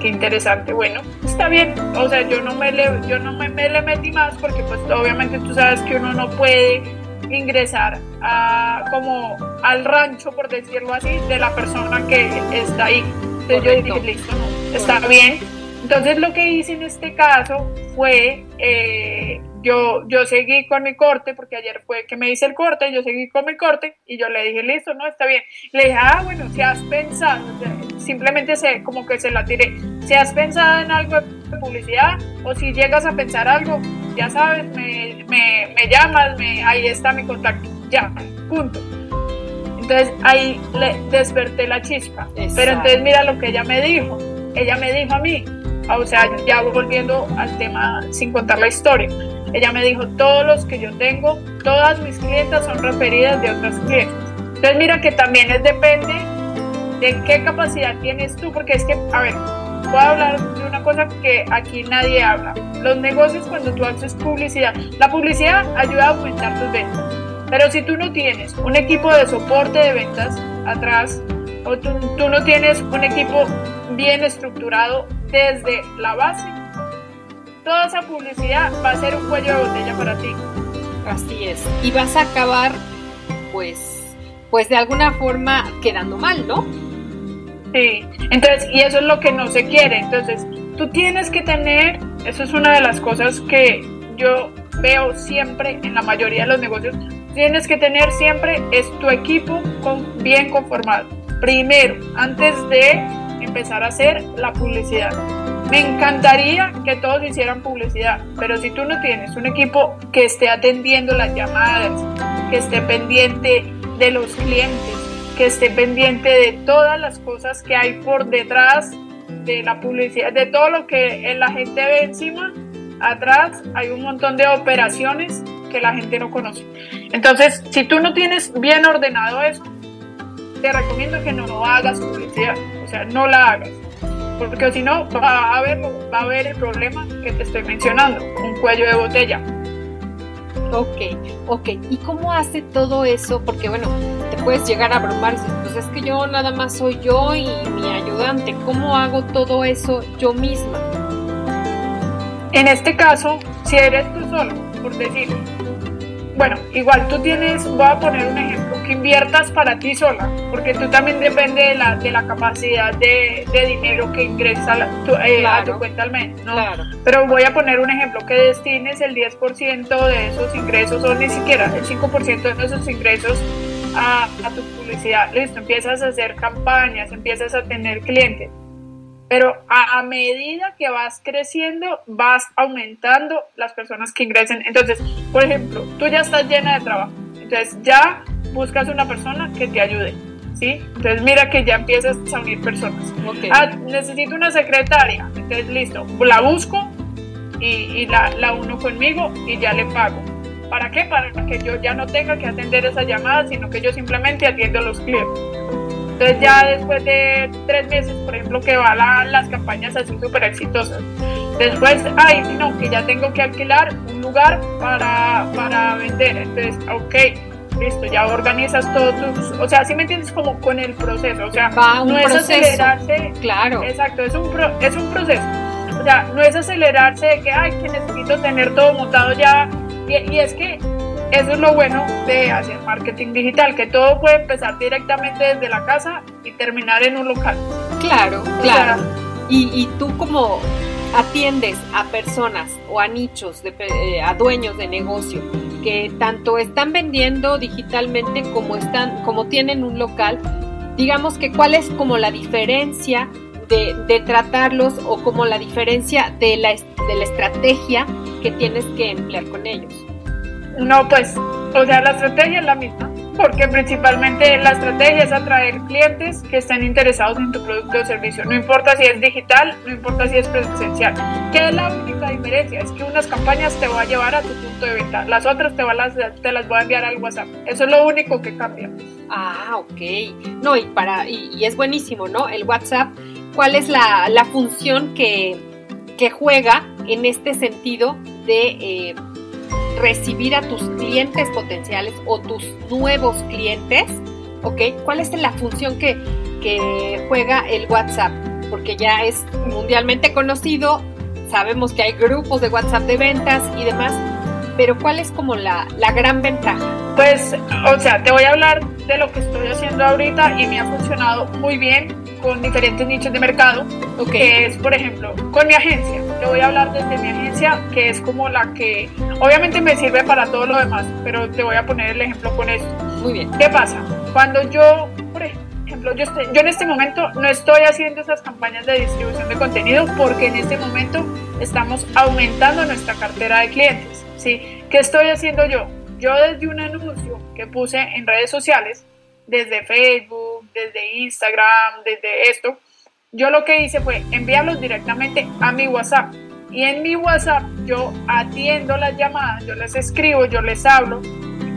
qué interesante. Bueno, está bien. O sea, yo no me le, yo no me, le metí más porque pues obviamente tú sabes que uno no puede ingresar a, como al rancho, por decirlo así, de la persona que está ahí. Entonces yo dije, listo, está bien. Entonces lo que hice en este caso fue, eh, yo, yo seguí con mi corte, porque ayer fue que me hice el corte, yo seguí con mi corte y yo le dije, listo, no, está bien. Le dije, ah, bueno, si has pensado, simplemente se, como que se la tiré, si has pensado en algo de publicidad o si llegas a pensar algo, ya sabes, me, me, me llamas, me, ahí está mi contacto, ya, punto. Entonces ahí le desperté la chispa. Pero entonces mira lo que ella me dijo. Ella me dijo a mí, o sea, ya volviendo al tema sin contar la historia. Ella me dijo, todos los que yo tengo, todas mis clientas son referidas de otras clientes. Entonces mira que también es depende de qué capacidad tienes tú, porque es que, a ver, voy a hablar de una cosa que aquí nadie habla. Los negocios cuando tú haces publicidad, la publicidad ayuda a aumentar tus ventas. Pero si tú no tienes un equipo de soporte de ventas atrás, o tú, tú no tienes un equipo bien estructurado desde la base, toda esa publicidad va a ser un cuello de botella para ti. Así es. Y vas a acabar, pues, pues de alguna forma quedando mal, ¿no? Sí. Entonces, y eso es lo que no se quiere. Entonces, tú tienes que tener, eso es una de las cosas que yo veo siempre en la mayoría de los negocios, tienes que tener siempre es tu equipo con, bien conformado. Primero, antes de empezar a hacer la publicidad. Me encantaría que todos hicieran publicidad, pero si tú no tienes un equipo que esté atendiendo las llamadas, que esté pendiente de los clientes, que esté pendiente de todas las cosas que hay por detrás de la publicidad, de todo lo que la gente ve encima, atrás hay un montón de operaciones que la gente no conoce. Entonces, si tú no tienes bien ordenado eso, te recomiendo que no, hagas publicidad, o sea, no la hagas, porque si no va a haber, va a haber el problema que te estoy mencionando, un cuello de botella. Ok, ok. ¿Y cómo hace todo eso? Porque bueno, te puedes llegar a abrumar pues es que yo nada más soy yo y mi ayudante. ¿Cómo hago todo eso yo misma? En este caso, si eres tú solo, por decir, bueno, igual tú tienes, voy a poner un ejemplo, que inviertas para ti sola, porque tú también depende de la, de la capacidad de, dinero que ingresa eh, a tu cuenta al mes, ¿no? Pero voy a poner un ejemplo, que destines el 10% de esos ingresos o ni siquiera el 5% de esos ingresos a, a tu publicidad. Listo, empiezas a hacer campañas, empiezas a tener clientes pero a, medida que vas creciendo, vas aumentando las personas que ingresen. Entonces, por ejemplo, tú ya estás llena de trabajo, entonces ya buscas una persona que te ayude. ¿Sí? Entonces mira que ya empiezas a unir personas. Ah, necesito una secretaria. Entonces listo, la busco y, y la, la, uno conmigo y ya le pago. ¿Para qué? Para que yo ya no tenga que atender esa llamada, sino que yo simplemente atiendo a los clientes. Entonces ya después de tres meses, por ejemplo, que van las campañas así súper exitosas, después, ay, no, que ya tengo que alquilar un lugar para, para vender. Entonces, ok, listo, ya organizas todos tus, o sea, si me entiendes como con el proceso, o sea, no es acelerarse, claro, exacto, es un, es un proceso, o sea, no es acelerarse de que, ay, que necesito tener todo montado ya, y es que eso es lo bueno de hacer marketing digital, que todo puede empezar directamente desde la casa y terminar en un local. Claro, claro. y, tú como atiendes a personas o a nichos, de, eh, a dueños de negocio que tanto están vendiendo digitalmente como están, como tienen un local, digamos que cuál es como la diferencia de, de tratarlos o como la diferencia de la, de la estrategia que tienes que emplear con ellos. No, pues, o sea, la estrategia es la misma, porque principalmente la estrategia es atraer clientes que estén interesados en tu producto o servicio. No importa si es digital, no importa si es presencial. ¿Qué es la única diferencia? Es que unas campañas te va a llevar a tu punto de venta, las otras te, van las, te las voy a enviar al WhatsApp. Eso es lo único que cambia. Ah, ok. No, y, para, y, es buenísimo, ¿no? El WhatsApp, ¿cuál es la, la función que, que juega en este sentido de... Eh, recibir a tus clientes potenciales o tus nuevos clientes, ¿ok? ¿Cuál es la función que, juega el WhatsApp? Porque ya es mundialmente conocido, sabemos que hay grupos de WhatsApp de ventas y demás, pero ¿cuál es como la, la gran ventaja? Pues, o sea, te voy a hablar de lo que estoy haciendo ahorita y me ha funcionado muy bien con diferentes nichos de mercado, que es, por ejemplo, con mi agencia. Te voy a hablar desde mi agencia, que es como la que obviamente me sirve para todo lo demás, pero te voy a poner el ejemplo con esto. Muy bien. ¿Qué pasa? Cuando yo, por ejemplo, yo, yo en este momento no estoy haciendo esas campañas de distribución de contenido porque en este momento estamos aumentando nuestra cartera de clientes. ¿sí? ¿Qué estoy haciendo yo? Yo desde un anuncio que puse en redes sociales, desde Facebook, desde Instagram, desde esto, yo lo que hice fue enviarlos directamente a mi WhatsApp. Y en mi WhatsApp yo atiendo las llamadas, yo les escribo, yo les hablo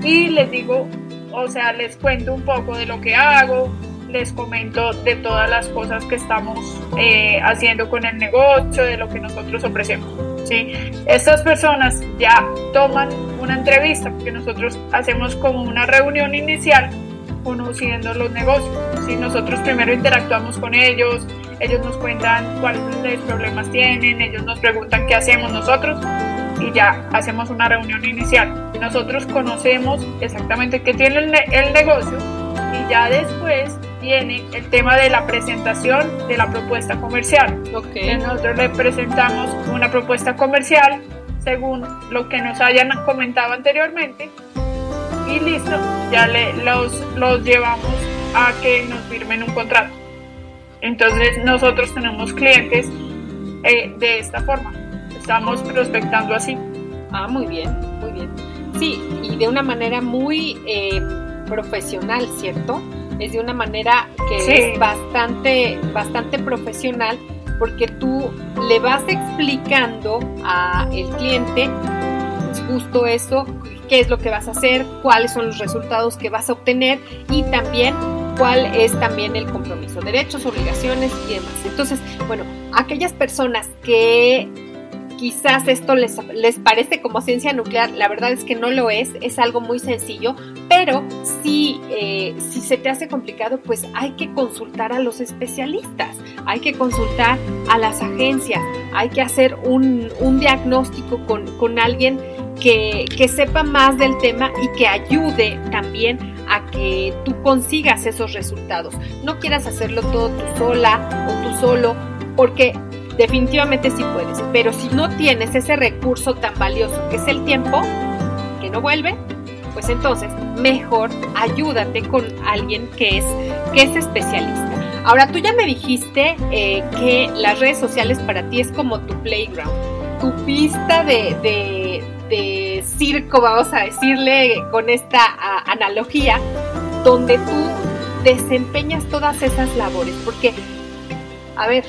y les digo, o sea, les cuento un poco de lo que hago, les comento de todas las cosas que estamos eh, haciendo con el negocio, de lo que nosotros ofrecemos. ¿sí? Estas personas ya toman una entrevista, porque nosotros hacemos como una reunión inicial conociendo los negocios. ¿sí? Nosotros primero interactuamos con ellos, ellos nos cuentan cuáles problemas tienen, ellos nos preguntan qué hacemos nosotros y ya hacemos una reunión inicial. Nosotros conocemos exactamente qué tiene el, el negocio y ya después viene el tema de la presentación de la propuesta comercial. Okay. Nosotros le presentamos una propuesta comercial según lo que nos hayan comentado anteriormente y listo, ya le, los, los llevamos a que nos firmen un contrato. Entonces nosotros tenemos clientes eh, de esta forma, estamos prospectando así. Ah, muy bien, muy bien. Sí, y de una manera muy eh, profesional, ¿cierto? es de una manera que es bastante, bastante profesional porque tú le vas explicando al cliente justo eso, qué es lo que vas a hacer, cuáles son los resultados que vas a obtener y también cuál es también el compromiso, derechos, obligaciones y demás. Entonces, bueno, aquellas personas que quizás esto les, les parece como ciencia nuclear, la verdad es que no lo es, es algo muy sencillo, pero si, eh, si se te hace complicado, pues hay que consultar a los especialistas, hay que consultar a las agencias, hay que hacer un, diagnóstico con, con alguien que, sepa más del tema y que ayude también a que tú consigas esos resultados. No quieras hacerlo todo tú sola o tú solo, porque definitivamente sí puedes, pero si no tienes ese recurso tan valioso que es el tiempo, que no vuelve, pues entonces mejor ayúdate con alguien que es, que es especialista. Ahora tú ya me dijiste eh, que las redes sociales para ti es como tu playground, tu pista de, circo, vamos a decirle con esta analogía, donde tú desempeñas todas esas labores, porque, a ver,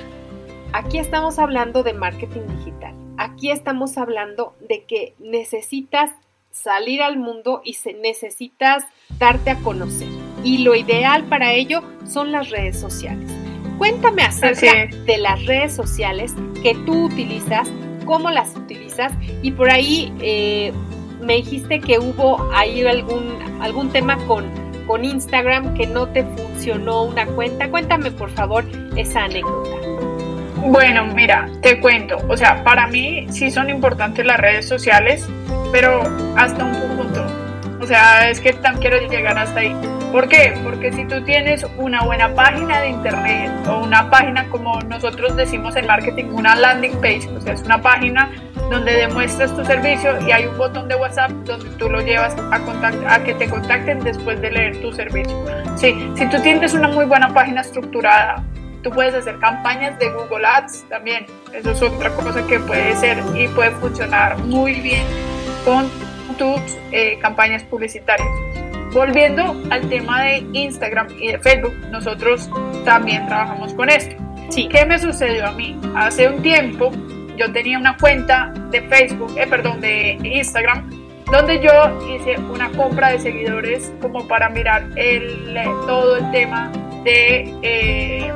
Aquí estamos hablando de marketing digital. Aquí estamos hablando de que necesitas salir al mundo y necesitas darte a conocer. Y lo ideal para ello son las redes sociales. Cuéntame acerca de las redes sociales que tú utilizas, cómo las utilizas y por ahí eh, me dijiste que hubo ahí algún, algún tema con, con Instagram que no te funcionó una cuenta. Cuéntame por favor esa anécdota. Bueno, mira, te cuento, o sea, para mí sí son importantes las redes sociales, pero hasta un punto. O sea, es que quiero llegar hasta ahí. ¿Por qué? Porque si tú tienes una buena página de internet o una página como nosotros decimos en marketing, una landing page, o sea, es una página donde demuestras tu servicio y hay un botón de WhatsApp donde tú lo llevas a, a que te contacten después de leer tu servicio. Sí, si tú tienes una muy buena página estructurada, Tú puedes hacer campañas de Google Ads también. Eso es otra cosa que puede ser y puede funcionar muy bien con tus eh, campañas publicitarias. Volviendo al tema de Instagram y de Facebook, nosotros también trabajamos con esto. Sí. ¿Qué me sucedió a mí? Hace un tiempo yo tenía una cuenta de Facebook, eh, perdón, de Instagram, donde yo hice una compra de seguidores como para mirar el, todo el tema de eh,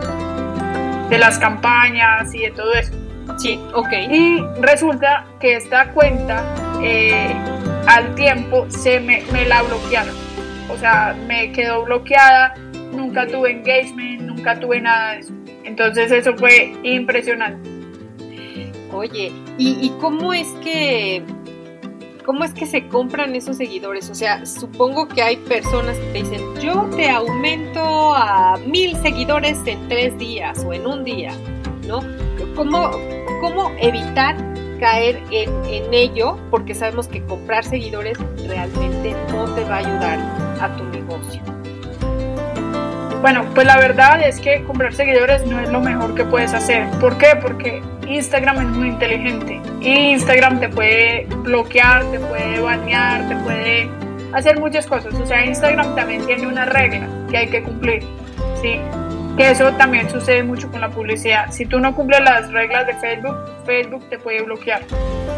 de las campañas y de todo eso. Sí, ok. Y resulta que esta cuenta eh, al tiempo se me, me, la bloquearon. O sea, me quedó bloqueada, nunca tuve engagement, nunca tuve nada de eso. Entonces eso fue impresionante. Oye, ¿y, y cómo es que ¿cómo es que se compran esos seguidores? O sea, supongo que hay personas que te dicen, yo te aumento a mil seguidores en tres días o en un día, ¿no? ¿Cómo, cómo evitar caer en, en ello? Porque sabemos que comprar seguidores realmente no te va a ayudar a tu negocio. Bueno, pues la verdad es que comprar seguidores no es lo mejor que puedes hacer. ¿Por qué? Porque Instagram es muy inteligente. Instagram te puede bloquear, te puede banear, te puede hacer muchas cosas. O sea, Instagram también tiene una regla que hay que cumplir. ¿sí? Que eso también sucede mucho con la publicidad. Si tú no cumples las reglas de Facebook, Facebook te puede bloquear.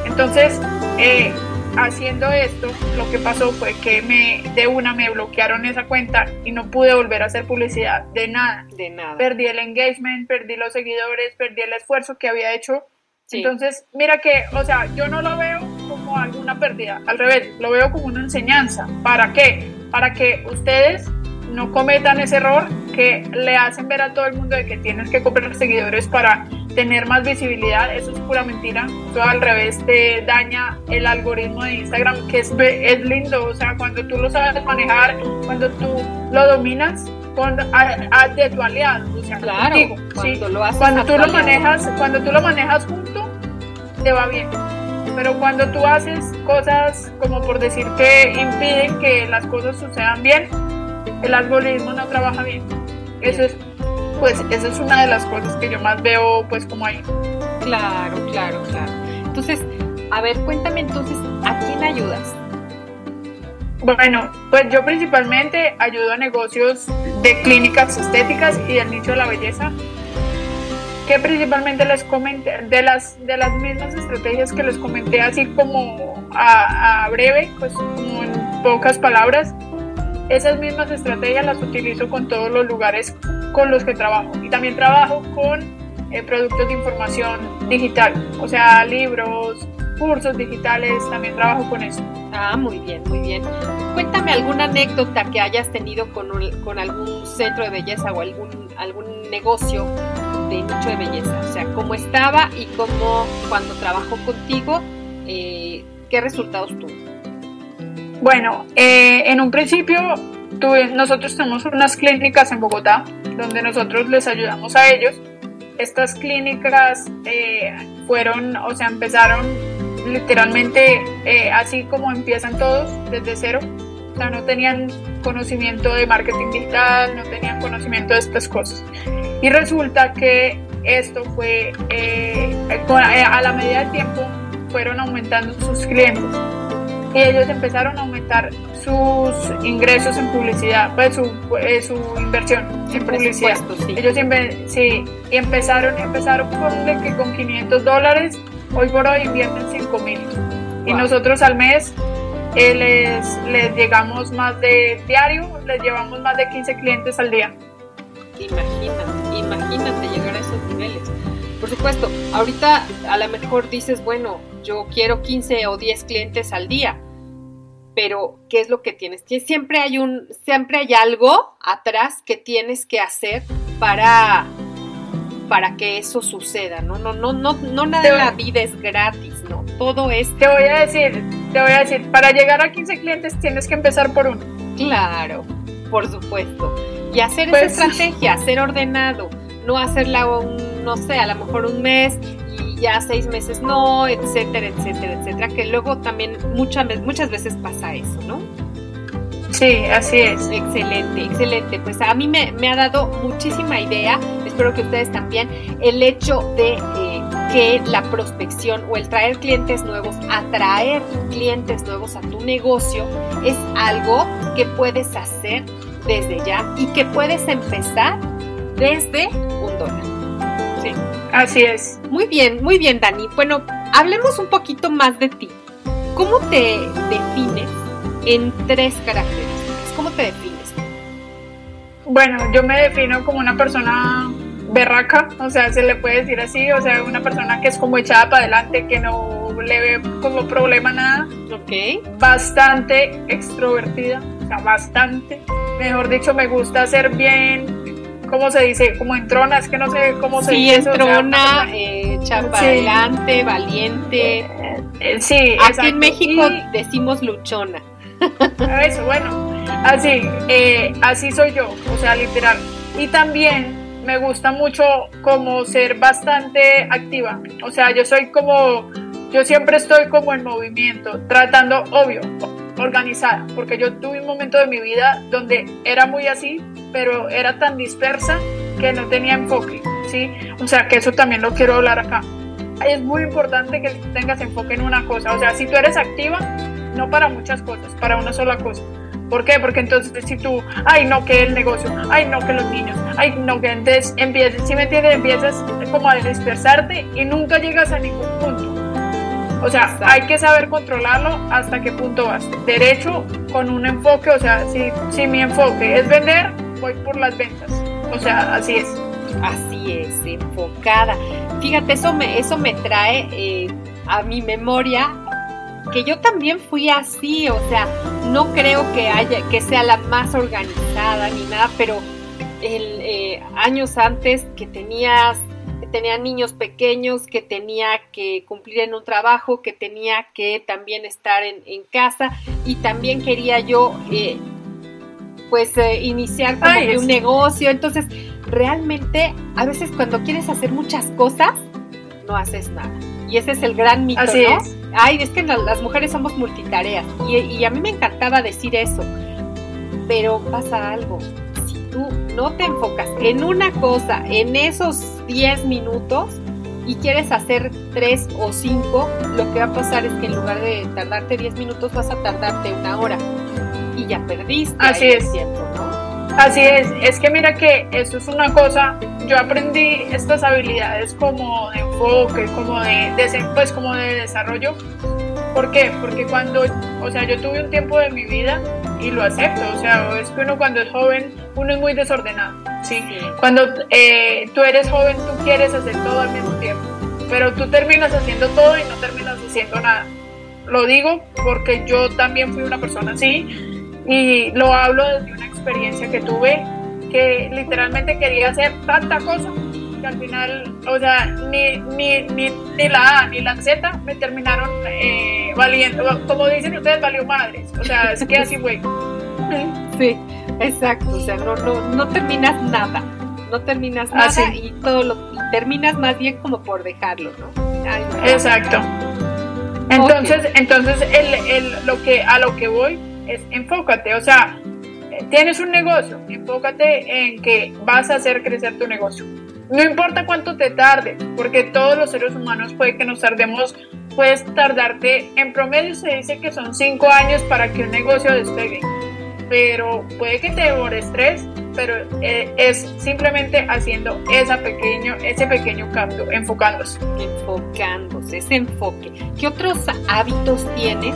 Entonces, eh, haciendo esto, lo que pasó fue que me de una me bloquearon esa cuenta y no pude volver a hacer publicidad de nada. De nada. Perdí el engagement, perdí los seguidores, perdí el esfuerzo que había hecho. Entonces, mira que, o sea, yo no lo veo como alguna pérdida, al revés, lo veo como una enseñanza. ¿Para qué? Para que ustedes no cometan ese error que le hacen ver a todo el mundo de que tienes que comprar seguidores para tener más visibilidad, eso es pura mentira. Eso al revés te daña el algoritmo de Instagram, que es, es lindo, o sea, cuando tú lo sabes manejar, cuando tú lo dominas, con, a, de tu aliado, o sea, claro, cuando, lo haces cuando tú lo manejas, cuando tú lo manejas junto, te va bien. Pero cuando tú haces cosas como por decir que impiden que las cosas sucedan bien, el algoritmo no trabaja bien. Eso es, pues, esa es una de las cosas que yo más veo, pues, como ahí. Claro, claro, claro. Entonces, a ver, cuéntame entonces, ¿a quién ayudas? Bueno, pues yo principalmente ayudo a negocios de clínicas estéticas y del nicho de la belleza, que principalmente les comenté, de las, de las mismas estrategias que les comenté así como a, a breve, pues como en pocas palabras, esas mismas estrategias las utilizo con todos los lugares con los que trabajo y también trabajo con eh, productos de información digital, o sea, libros, cursos digitales, también trabajo con eso. Ah, muy bien, muy bien. Cuéntame alguna anécdota que hayas tenido con, con algún centro de belleza o algún, algún negocio de nicho de belleza, o sea, cómo estaba y cómo cuando trabajó contigo, eh, qué resultados tuvo. Bueno, eh, en un principio nosotros tenemos unas clínicas en Bogotá donde nosotros les ayudamos a ellos. Estas clínicas eh, fueron, o sea, empezaron literalmente eh, así como empiezan todos, desde cero. O sea, no tenían conocimiento de marketing digital, no tenían conocimiento de estas cosas. Y resulta que esto fue, a la medida del tiempo, fueron aumentando sus clientes y ellos empezaron a aumentar sus ingresos en publicidad, pues su, eh, su inversión en publicidad. Sí. Ellos sí, y empezaron, empezaron con, que con 500 dólares, hoy por hoy invierten 5 mil. Y nosotros al mes eh, les, les llegamos más de diario, les llevamos más de 15 clientes al día. Imagínate, imagínate llegar a esos niveles. Por supuesto, ahorita a lo mejor dices, bueno, yo quiero 15 o 10 clientes al día, pero ¿qué es lo que tienes? Que siempre hay un, siempre hay algo atrás que tienes que hacer para, para que eso suceda, ¿no? No, no, no, no nada de la vida es gratis, ¿no? Todo es. Te voy a decir, te voy a decir, para llegar a 15 clientes tienes que empezar por uno. Claro, por supuesto. Y hacer esa pues estrategia, ser ordenado, no hacerla un, no sé, a lo mejor un mes ya seis meses no, etcétera, etcétera, etcétera, que luego también muchas, muchas veces pasa eso, ¿no? Sí, así es. Excelente, excelente. Pues a mí me, ha dado muchísima idea, espero que ustedes también, el hecho de eh, que la prospección o el traer clientes nuevos, atraer clientes nuevos a tu negocio, es algo que puedes hacer desde ya y que puedes empezar desde un dólar. Así es. Muy bien, muy bien, Dani. Bueno, hablemos un poquito más de ti. ¿Cómo te defines en tres características? ¿Cómo te defines? Bueno, yo me defino como una persona berraca, o sea, se le puede decir así, o sea, una persona que es como echada para adelante, que no le ve como problema nada. Ok. Bastante extrovertida, o sea, bastante. Mejor dicho, me gusta hacer bien ¿cómo se dice? Como entrona, es que no sé cómo se dice. Sí, entrona, eh, adelante, valiente. Eh, sí, aquí en México decimos luchona. Eso, bueno, así, eh, así soy yo, o sea, literal. Y también me gusta mucho como ser bastante activa, o sea, yo soy como, yo siempre estoy como en movimiento, tratando, obvio, organizada, porque yo tuve un momento de mi vida donde era muy así, pero era tan dispersa que no tenía enfoque, ¿sí? O sea, que eso también lo quiero hablar acá. Es muy importante que tengas enfoque en una cosa, o sea, si tú eres activa, no para muchas cosas, para una sola cosa. ¿Por qué? Porque entonces si tú, ay no, que el negocio, ay no, que los niños, ay no, que entonces empiezas, si me entiendes, empiezas como a dispersarte y nunca llegas a ningún punto. O sea, hay que saber controlarlo hasta qué punto vas. Derecho con un enfoque, o sea, si, si mi enfoque es vender, voy por las ventas. O sea, así es. Así es, enfocada. Fíjate, eso me, eso me trae eh, a mi memoria que yo también fui así, o sea, no creo que haya, que sea la más organizada ni nada, pero eh, años antes que tenías tenía niños pequeños, que tenía que cumplir en un trabajo, que tenía que también estar en, casa y también quería yo eh, pues eh, iniciar como un negocio. Entonces, realmente a veces cuando quieres hacer muchas cosas, no haces nada. Y ese es el gran mito, ¿no? Ay, es que las mujeres somos multitareas. Y, y a mí me encantaba decir eso. Pero pasa algo tú no te enfocas en una cosa en esos 10 minutos y quieres hacer 3 o 5, lo que va a pasar es que en lugar de tardarte 10 minutos vas a tardarte una hora y ya perdiste Así es. tiempo, ¿no? Así es, es que mira que eso es una cosa, yo aprendí estas habilidades como de enfoque, como de, de pues como de desarrollo. ¿Por qué? Porque cuando, o sea, yo tuve un tiempo de mi vida y lo acepto. O sea, es que uno cuando es joven, uno es muy desordenado. ¿sí? Cuando eh, tú eres joven, tú quieres hacer todo al mismo tiempo, pero tú terminas haciendo todo y no terminas haciendo nada. Lo digo porque yo también fui una persona así y lo hablo desde una experiencia que tuve que literalmente quería hacer tanta cosa que al final, o sea, ni, ni, ni, ni la A ni la Z me terminaron eh, valiendo, como dicen ustedes, valió madres. O sea, es que así fue. Sí, exacto. O sea, no, no, no terminas nada. No terminas nada y todo lo terminas más bien como por dejarlo, ¿no? Exacto. Entonces, entonces el, el, lo que a lo que voy es enfócate, o sea, tienes un negocio, enfócate en que vas a hacer crecer tu negocio. No importa cuánto te tarde, porque todos los seres humanos puede que nos tardemos, puedes tardarte, en promedio se dice que son cinco años para que un negocio despegue, pero puede que te demores tres, pero eh, es simplemente haciendo esa pequeño, ese pequeño cambio, enfocándose. Enfocándose, ese enfoque. ¿Qué otros hábitos tienes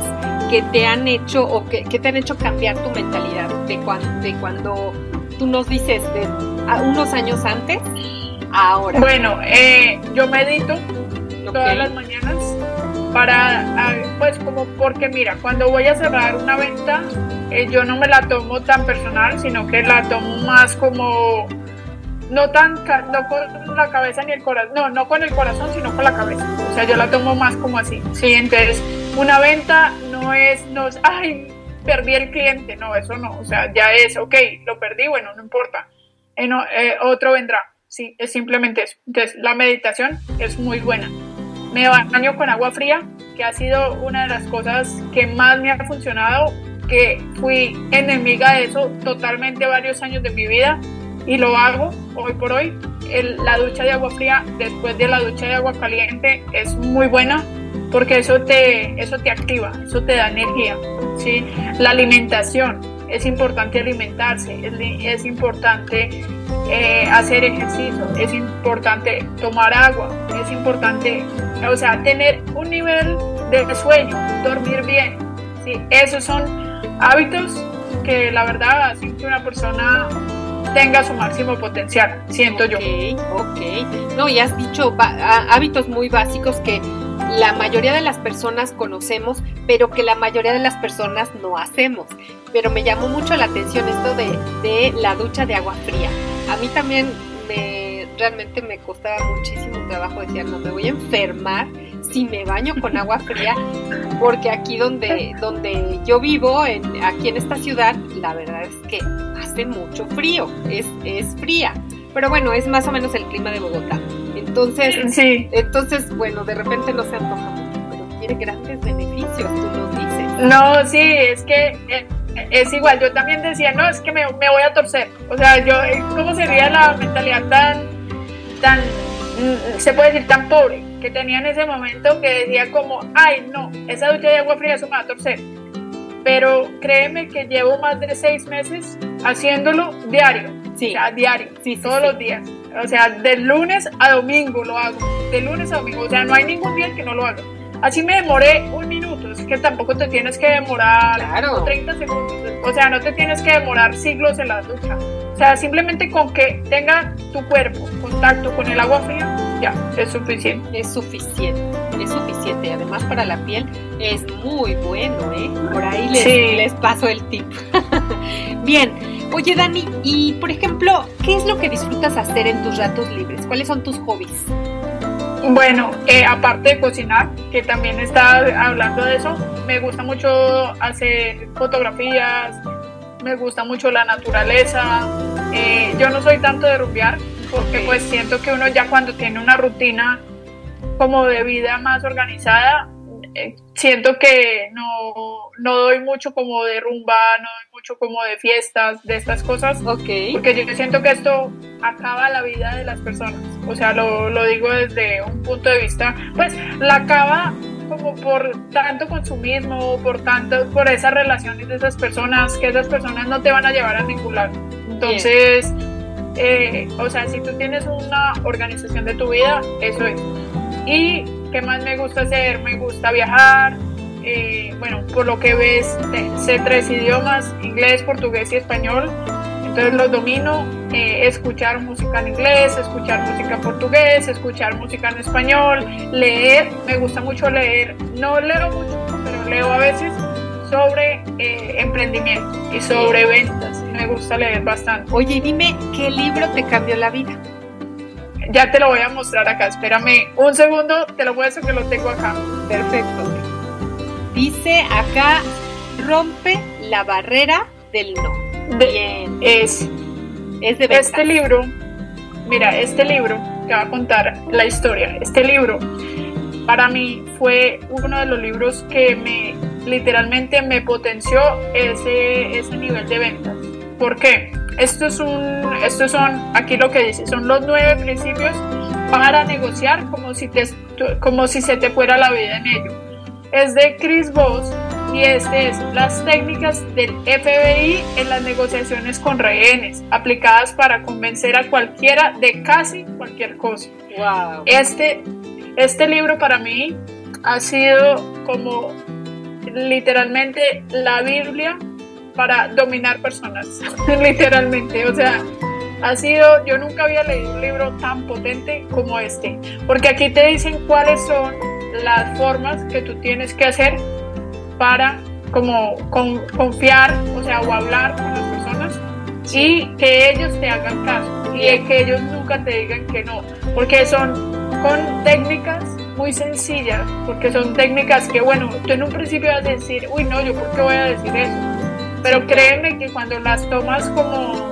que te han hecho o que, te han hecho cambiar tu mentalidad de cuando, de cuando tú nos dices de unos años antes ahora? Bueno, eh, yo medito todas las mañanas para, ah, pues como porque mira, cuando voy a cerrar una venta, eh, yo no me la tomo tan personal, sino que la tomo más como, no tan, no con la cabeza ni el corazón, no, no con el corazón, sino con la cabeza. O sea, yo la tomo más como así. Sí, entonces, una venta no es, no es, ay, perdí el cliente, no, eso no, o sea, ya es, ok, lo perdí, bueno, no importa, eh, eh, otro vendrá. Sí, es simplemente eso. Entonces, la meditación es muy buena. Me baño con agua fría, que ha sido una de las cosas que más me ha funcionado, que fui enemiga de eso totalmente varios años de mi vida y lo hago hoy por hoy. la ducha de agua fría después de la ducha de agua caliente es muy buena porque eso te, eso te activa, eso te da energía. ¿sí? La alimentación, es importante alimentarse, es, importante eh, hacer ejercicio, es importante tomar agua, es importante, o sea, tener un nivel de sueño, dormir bien. ¿sí? Esos son hábitos que la verdad hacen que una persona tenga su máximo potencial, siento yo. Ok, no, y has dicho hábitos muy básicos que la mayoría de las personas conocemos, pero que la mayoría de las personas no hacemos. Pero me llamó mucho la atención esto de, de la ducha de agua fría. A mí también me realmente me costaba muchísimo trabajo decir, no, me voy a enfermar si me baño con agua fría, porque aquí donde, donde yo vivo, en, aquí en esta ciudad, la verdad es que hace mucho frío, es, es fría. Pero bueno, es más o menos el clima de Bogotá. Entonces, sí. entonces, bueno, de repente no se antoja mucho, pero tiene grandes beneficios, tú nos dices. No, sí, es que eh, es igual, yo también decía, no, es que me, me voy a torcer. O sea, yo, eh, ¿cómo sería la mentalidad tan, tan, mm, se puede decir, tan pobre que tenía en ese momento que decía como, ay, no, esa ducha de agua fría eso me va a torcer. Pero créeme que llevo más de seis meses haciéndolo diario. Sí. O sea, diario, sí, todos los días. O sea, de lunes a domingo lo hago. De lunes a domingo. O sea, no hay ningún día que no lo haga. Así me demoré un minuto. Es que tampoco te tienes que demorar claro. 30 segundos. O sea, no te tienes que demorar siglos en la ducha. O sea, simplemente con que tenga tu cuerpo contacto con el agua fría, ya, es suficiente. Es suficiente, es suficiente. Y además para la piel es muy bueno, ¿eh? Por ahí les, les paso el tip. Bien, oye Dani, y por ejemplo, ¿qué es lo que disfrutas hacer en tus ratos libres? ¿Cuáles son tus hobbies? Bueno, eh, aparte de cocinar, que también está hablando de eso, me gusta mucho hacer fotografías, me gusta mucho la naturaleza. Eh, yo no soy tanto de rumbear, porque pues siento que uno ya cuando tiene una rutina como de vida más organizada, siento que no, no, doy mucho como de rumba, no doy mucho como de fiestas, de estas cosas. Okay. Porque yo siento que esto acaba la vida de las personas. O sea, lo, lo digo desde un punto de vista, pues la acaba como por tanto consumismo, por tanto, por esas relaciones de esas personas, que esas personas no te van a llevar a ningún lado. Entonces, eh, o sea, si tú tienes una organización de tu vida, eso es. Y ¿Qué más me gusta hacer? Me gusta viajar. Eh, bueno, por lo que ves, sé tres idiomas, inglés, portugués y español. Entonces los domino. Eh, escuchar música en inglés, escuchar música en portugués, escuchar música en español, leer. Me gusta mucho leer. No leo mucho, pero leo a veces sobre eh, emprendimiento y sobre ventas. Me gusta leer bastante. Oye, dime, ¿qué libro te cambió la vida? Ya te lo voy a mostrar acá. Espérame un segundo, te lo muestro que lo tengo acá. Perfecto. Dice acá, rompe la barrera del no. Bien. Es, es de Este libro, mira, este libro, te va a contar la historia. Este libro, para mí, fue uno de los libros que me, literalmente, me potenció ese, ese nivel de ventas. ¿Por qué? Esto es un, estos son, aquí lo que dice, son los nueve principios para negociar como si, te, como si se te fuera la vida en ello. Es de Chris Voss y este es las técnicas del FBI en las negociaciones con rehenes, aplicadas para convencer a cualquiera de casi cualquier cosa. Wow. Este, este libro para mí ha sido como literalmente la Biblia para dominar personas, literalmente. O sea, ha sido, yo nunca había leído un libro tan potente como este, porque aquí te dicen cuáles son las formas que tú tienes que hacer para como confiar, o sea, o hablar con las personas y que ellos te hagan caso y que ellos nunca te digan que no, porque son con técnicas muy sencillas, porque son técnicas que, bueno, tú en un principio vas a decir, uy, no, yo por qué voy a decir eso, pero créeme que cuando las tomas como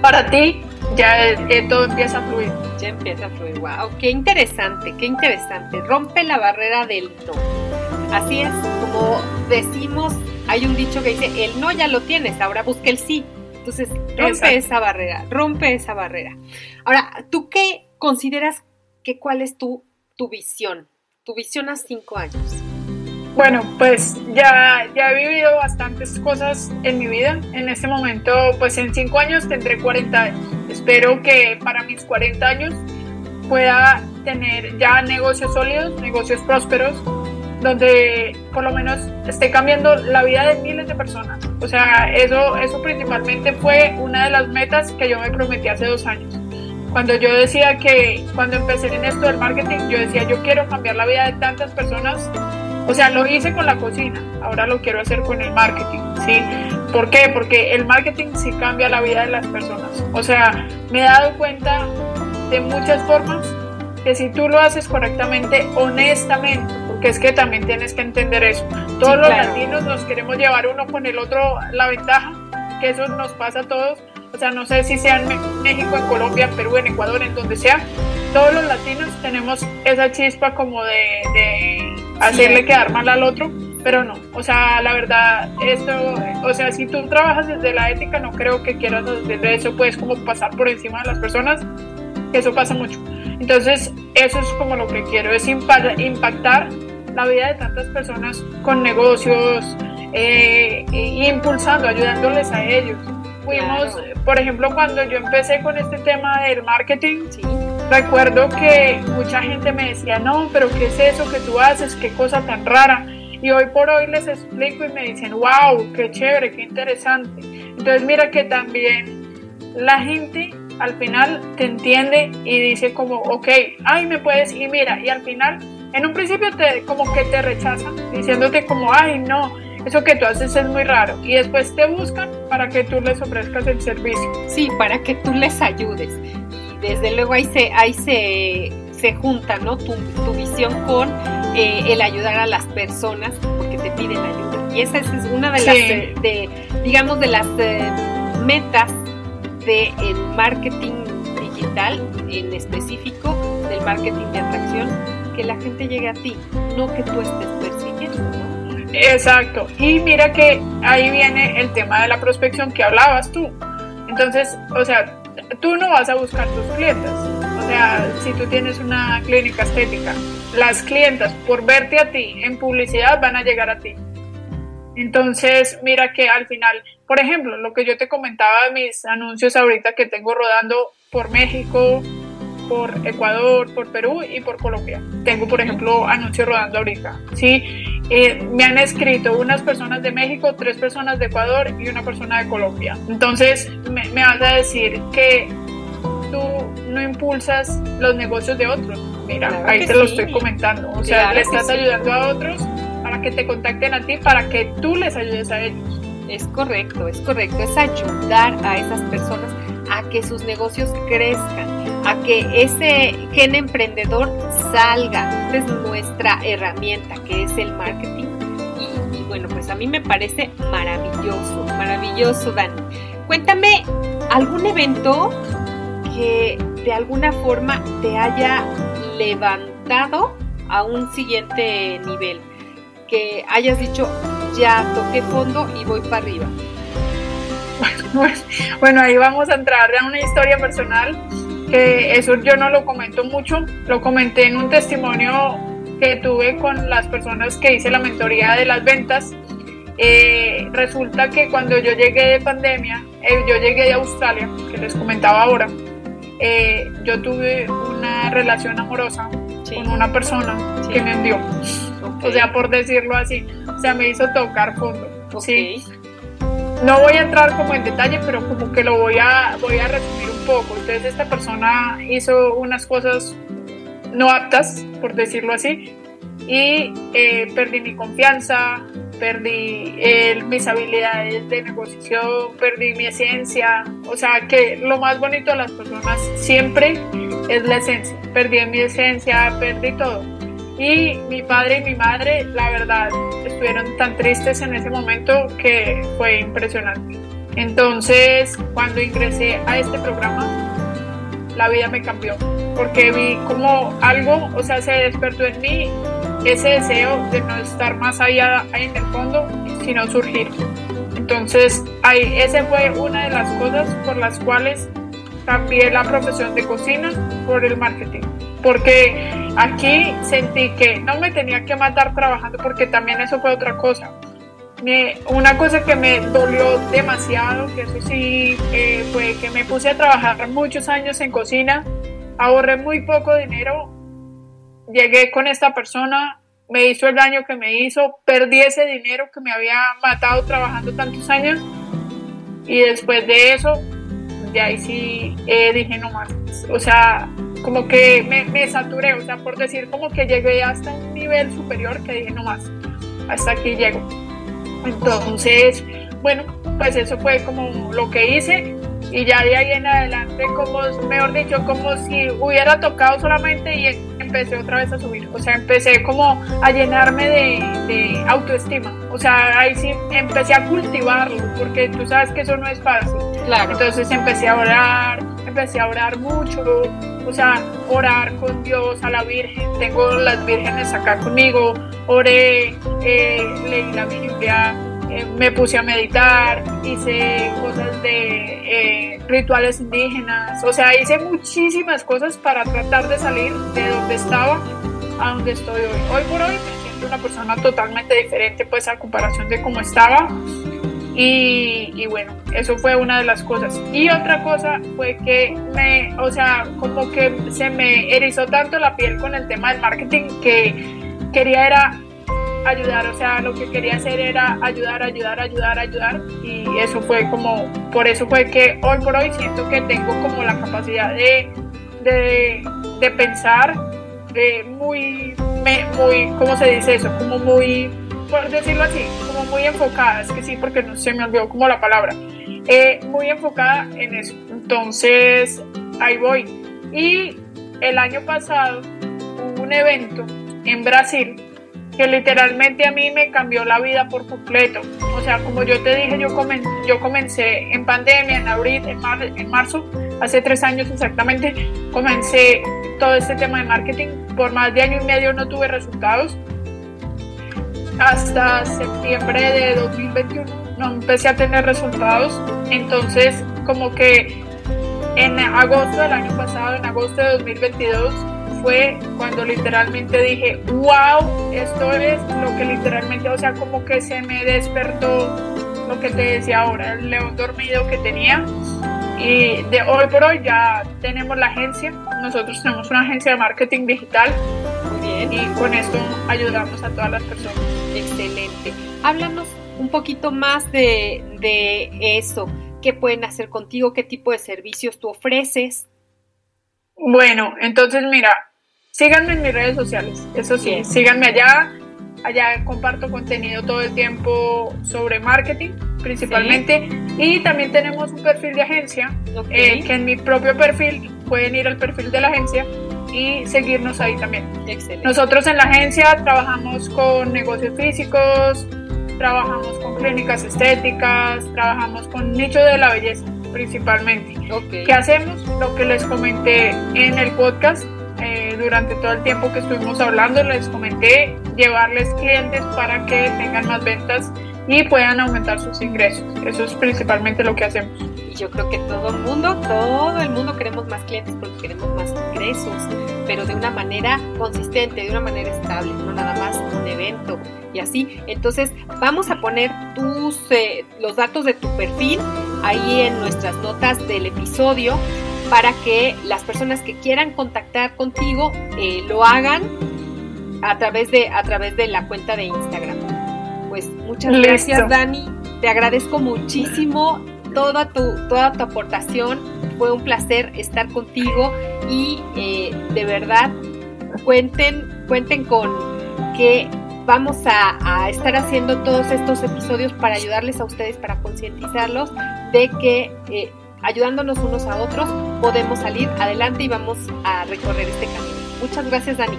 para ti, ya todo empieza a fluir. Ya empieza a fluir. Wow, qué interesante, qué interesante. Rompe la barrera del no. Así es, como decimos, hay un dicho que dice, el no ya lo tienes, ahora busca el sí. Entonces, rompe esa barrera, rompe esa barrera. Ahora, ¿tú qué consideras que cuál es tu, tu visión? Tu visión a cinco años. Bueno, pues ya, ya he vivido bastantes cosas en mi vida. En este momento, pues en cinco años tendré 40 años. Espero que para mis 40 años pueda tener ya negocios sólidos, negocios prósperos, donde por lo menos esté cambiando la vida de miles de personas. O sea, eso, eso principalmente fue una de las metas que yo me prometí hace dos años. Cuando yo decía que cuando empecé en esto del marketing, yo decía, yo quiero cambiar la vida de tantas personas o sea, lo hice con la cocina, ahora lo quiero hacer con el marketing, ¿sí? ¿Por qué? Porque el marketing sí cambia la vida de las personas. O sea, me he dado cuenta de muchas formas que si tú lo haces correctamente, honestamente, porque es que también tienes que entender eso. Todos los latinos nos queremos llevar uno con el otro la ventaja, que eso nos pasa a todos. O sea, no sé si sea en México, en Colombia, en Perú, en Ecuador, en donde sea. Todos los latinos tenemos esa chispa como de, de hacerle quedar mal al otro pero no, o sea, la verdad, esto, o sea, si tú trabajas desde la ética, no creo que quieras desde eso, puedes como pasar por encima de las personas, eso pasa mucho. Entonces, eso es como lo que quiero, es impactar la vida de tantas personas con negocios, eh, impulsando, ayudándoles a ellos. Fuimos, por ejemplo, cuando yo empecé con este tema del marketing, recuerdo que mucha gente me decía, no, pero ¿qué es eso que tú haces? ¿Qué cosa tan rara? Y hoy por hoy les explico y me dicen, wow, qué chévere, qué interesante. Entonces mira que también la gente al final te entiende y dice como, ok, ay, me puedes, y mira, y al final, en un principio te, como que te rechazan, diciéndote como, ay, no, eso que tú haces es muy raro. Y después te buscan para que tú les ofrezcas el servicio. Sí, para que tú les ayudes. Y desde luego ahí se, ahí se, se junta, ¿no? Tu, tu visión con eh, el ayudar a las personas porque te piden ayuda. Y esa es una de las, de, digamos, de las eh, metas del el marketing digital, en específico del marketing de atracción, que la gente llegue a ti, no que tú estés persiguiendo. Exacto. Y mira que ahí viene el tema de la prospección que hablabas tú. Entonces, o sea, tú no vas a buscar tus clientes. O sea, si tú tienes una clínica estética, las clientas por verte a ti en publicidad van a llegar a ti. Entonces, mira que al final, por ejemplo, lo que yo te comentaba de mis anuncios ahorita que tengo rodando por México, por Ecuador, por Perú y por Colombia. Tengo, por ejemplo, anuncios rodando ahorita. Sí, eh, me han escrito unas personas de México, tres personas de Ecuador y una persona de Colombia. Entonces, me, me vas a decir que tú no impulsas los negocios de otros. Mira, ahí te lo estoy comentando. O sea, le estás ayudando a otros para que te contacten a ti, para que tú les ayudes a ellos. Es correcto, es correcto. Es ayudar a esas personas a que sus negocios crezcan, a que ese gen emprendedor salga. es nuestra herramienta, que es el marketing. Y, y bueno, pues a mí me parece maravilloso, maravilloso, Dani. Cuéntame algún evento que de alguna forma te haya levantado a un siguiente nivel, que hayas dicho, ya toqué fondo y voy para arriba. Bueno, ahí vamos a entrar a una historia personal, que eso yo no lo comento mucho, lo comenté en un testimonio que tuve con las personas que hice la mentoría de las ventas. Eh, resulta que cuando yo llegué de pandemia, eh, yo llegué de Australia, que les comentaba ahora, eh, yo tuve una relación amorosa con una persona que me envió. O sea, por decirlo así, o sea, me hizo tocar fondo. Sí. No voy a entrar como en detalle, pero como que lo voy a, voy a resumir un poco. Entonces, esta persona hizo unas cosas no aptas, por decirlo así, y eh, perdí mi confianza, perdí mis habilidades de negociación, perdí mi esencia. O sea que lo más bonito de las personas siempre es la esencia. Perdí mi esencia, perdí todo. Y mi padre y mi madre, la verdad, estuvieron tan tristes en ese momento que fue impresionante. Entonces, cuando ingresé a este programa, la vida me cambió, porque vi como algo, o sea, se despertó en mí ese deseo de no estar más allá en el fondo, sino surgir. Entonces, ahí, esa fue una de las cosas por las cuales cambié la profesión de cocina por el marketing. Porque aquí sentí que no me tenía que matar trabajando, porque también eso fue otra cosa. una cosa que me dolió demasiado, que eso sí, eh, fue que me puse a trabajar muchos años en cocina, ahorré muy poco dinero llegué con esta persona, me hizo el daño que me hizo, perdí ese dinero que me había matado trabajando tantos años y después de eso, de ahí sí eh, dije no más, o sea, como que me, me, saturé, o sea, por decir como que llegué hasta un nivel superior que dije no más, hasta aquí llego. Entonces, bueno, pues eso fue como lo que hice y ya de ahí en adelante, como, mejor dicho, como si hubiera tocado solamente y empecé otra vez a subir. O sea, empecé como a llenarme de, autoestima. O sea, ahí sí empecé a cultivarlo, porque tú sabes que eso no es fácil. Claro. Entonces empecé a orar, empecé a orar mucho, o sea, orar con Dios, a la Virgen. Tengo las vírgenes acá conmigo, oré, eh, leí la Biblia eh, me puse a meditar, hice cosas de eh, rituales indígenas, o sea, hice muchísimas cosas para tratar de salir de donde estaba a donde estoy hoy. Hoy por hoy me siento una persona totalmente diferente pues a comparación de cómo estaba. Y, y, bueno, eso fue una de las cosas. Y otra cosa fue que me, o sea, como que se me erizó tanto la piel con el tema del marketing que quería era ayudar, o sea, lo que quería hacer era ayudar, ayudar, ayudar, ayudar y eso fue como, por eso fue que hoy por hoy siento que tengo como la capacidad de, de, pensar de muy, muy, ¿cómo se dice eso? Como muy, por decirlo así, como muy enfocada, es que sí, porque no se me olvidó como la palabra, eh, muy enfocada en eso. Entonces, ahí voy. Y el año pasado hubo un evento en Brasil que literalmente a mí me cambió la vida por completo. O sea, como yo te dije, yo, comencé, yo comencé en pandemia, en abril, en, en marzo, hace tres años exactamente, comencé todo este tema de marketing. Por más de año y medio no tuve resultados. Hasta septiembre de 2021 no empecé a tener resultados. Entonces, como que en agosto del año pasado, en agosto de 2022, fue cuando literalmente dije, wow, esto es lo que literalmente, o sea, como que se me despertó lo que te decía ahora, el león dormido que tenía. Y de hoy por hoy ya tenemos la agencia, nosotros tenemos una agencia de marketing digital. Muy bien. Y con esto ayudamos a todas las personas. Excelente. Háblanos un poquito más de, de eso. ¿Qué pueden hacer contigo? ¿Qué tipo de servicios tú ofreces? Bueno, entonces mira, Síganme en mis redes sociales, eso sí, síganme allá. Allá comparto contenido todo el tiempo sobre marketing, principalmente. Y también tenemos un perfil de agencia, eh, que en mi propio perfil pueden ir al perfil de la agencia y seguirnos ahí también. Nosotros en la agencia trabajamos con negocios físicos, trabajamos con clínicas estéticas, trabajamos con nicho de la belleza principalmente. ¿Qué hacemos? Lo que les comenté en el podcast, durante todo el tiempo que estuvimos hablando, les comenté llevarles clientes para que tengan más ventas y puedan aumentar sus ingresos. Eso es principalmente lo que hacemos. Y yo creo que todo el mundo, todo el mundo queremos más clientes porque queremos más ingresos, pero de una manera consistente, de una manera estable, no nada más un evento y así. Entonces vamos a poner tus, eh, los datos de tu perfil ahí en nuestras notas del episodio para que las personas que quieran contactar contigo eh, lo hagan a través, de, a través de la cuenta de Instagram. Pues muchas gracias Dani, te agradezco muchísimo toda tu, toda tu aportación, fue un placer estar contigo y eh, de verdad cuenten, cuenten con que vamos a, estar haciendo todos estos episodios para ayudarles a ustedes, para concientizarlos de que eh, ayudándonos unos a otros, podemos salir adelante y vamos a recorrer este camino. Muchas gracias, Dani.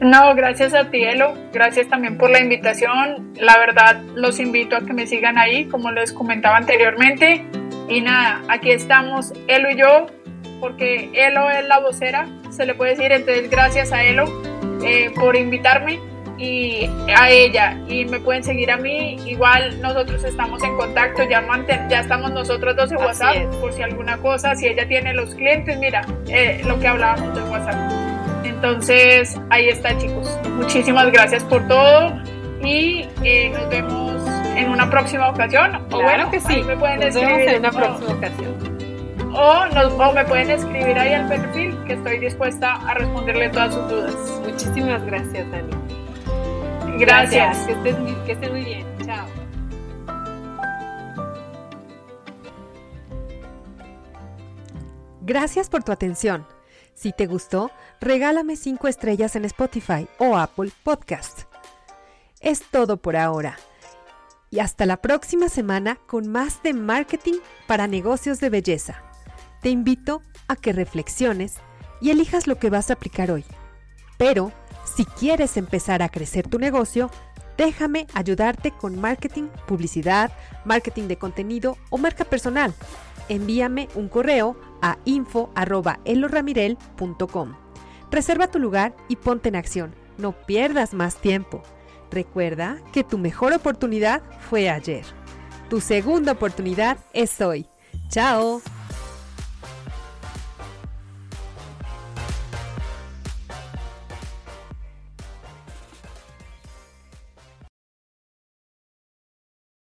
No, gracias a ti, Elo. Gracias también por la invitación. La verdad, los invito a que me sigan ahí, como les comentaba anteriormente. Y nada, aquí estamos, Elo y yo, porque Elo es la vocera, se le puede decir. Entonces, gracias a Elo eh, por invitarme y a ella y me pueden seguir a mí. Igual nosotros estamos en contacto ya ya estamos nosotros dos en WhatsApp por si alguna cosa si ella tiene los clientes mira eh, lo que hablábamos de WhatsApp. Entonces ahí está chicos. Muchísimas gracias por todo y eh, nos vemos en una próxima ocasión o bueno que sí. me pueden nos escribir en una próxima ocasión. o, nos, o me pueden escribir ahí al perfil que estoy dispuesta a responderle todas sus dudas. Muchísimas gracias, Dani. Gracias. Que, estés, que estés muy bien. Chao. Gracias por tu atención. Si te gustó, regálame 5 estrellas en Spotify o Apple Podcast. Es todo por ahora. y hasta la próxima semana con más de marketing para negocios de belleza. Te invito a que reflexiones y elijas lo que vas a aplicar hoy. Pero, si quieres empezar a crecer tu negocio, déjame ayudarte con marketing, publicidad, marketing de contenido o marca personal. Envíame un correo a info.eloramirel.com. Reserva tu lugar y ponte en acción. No pierdas más tiempo. Recuerda que tu mejor oportunidad fue ayer. Tu segunda oportunidad es hoy. ¡Chao!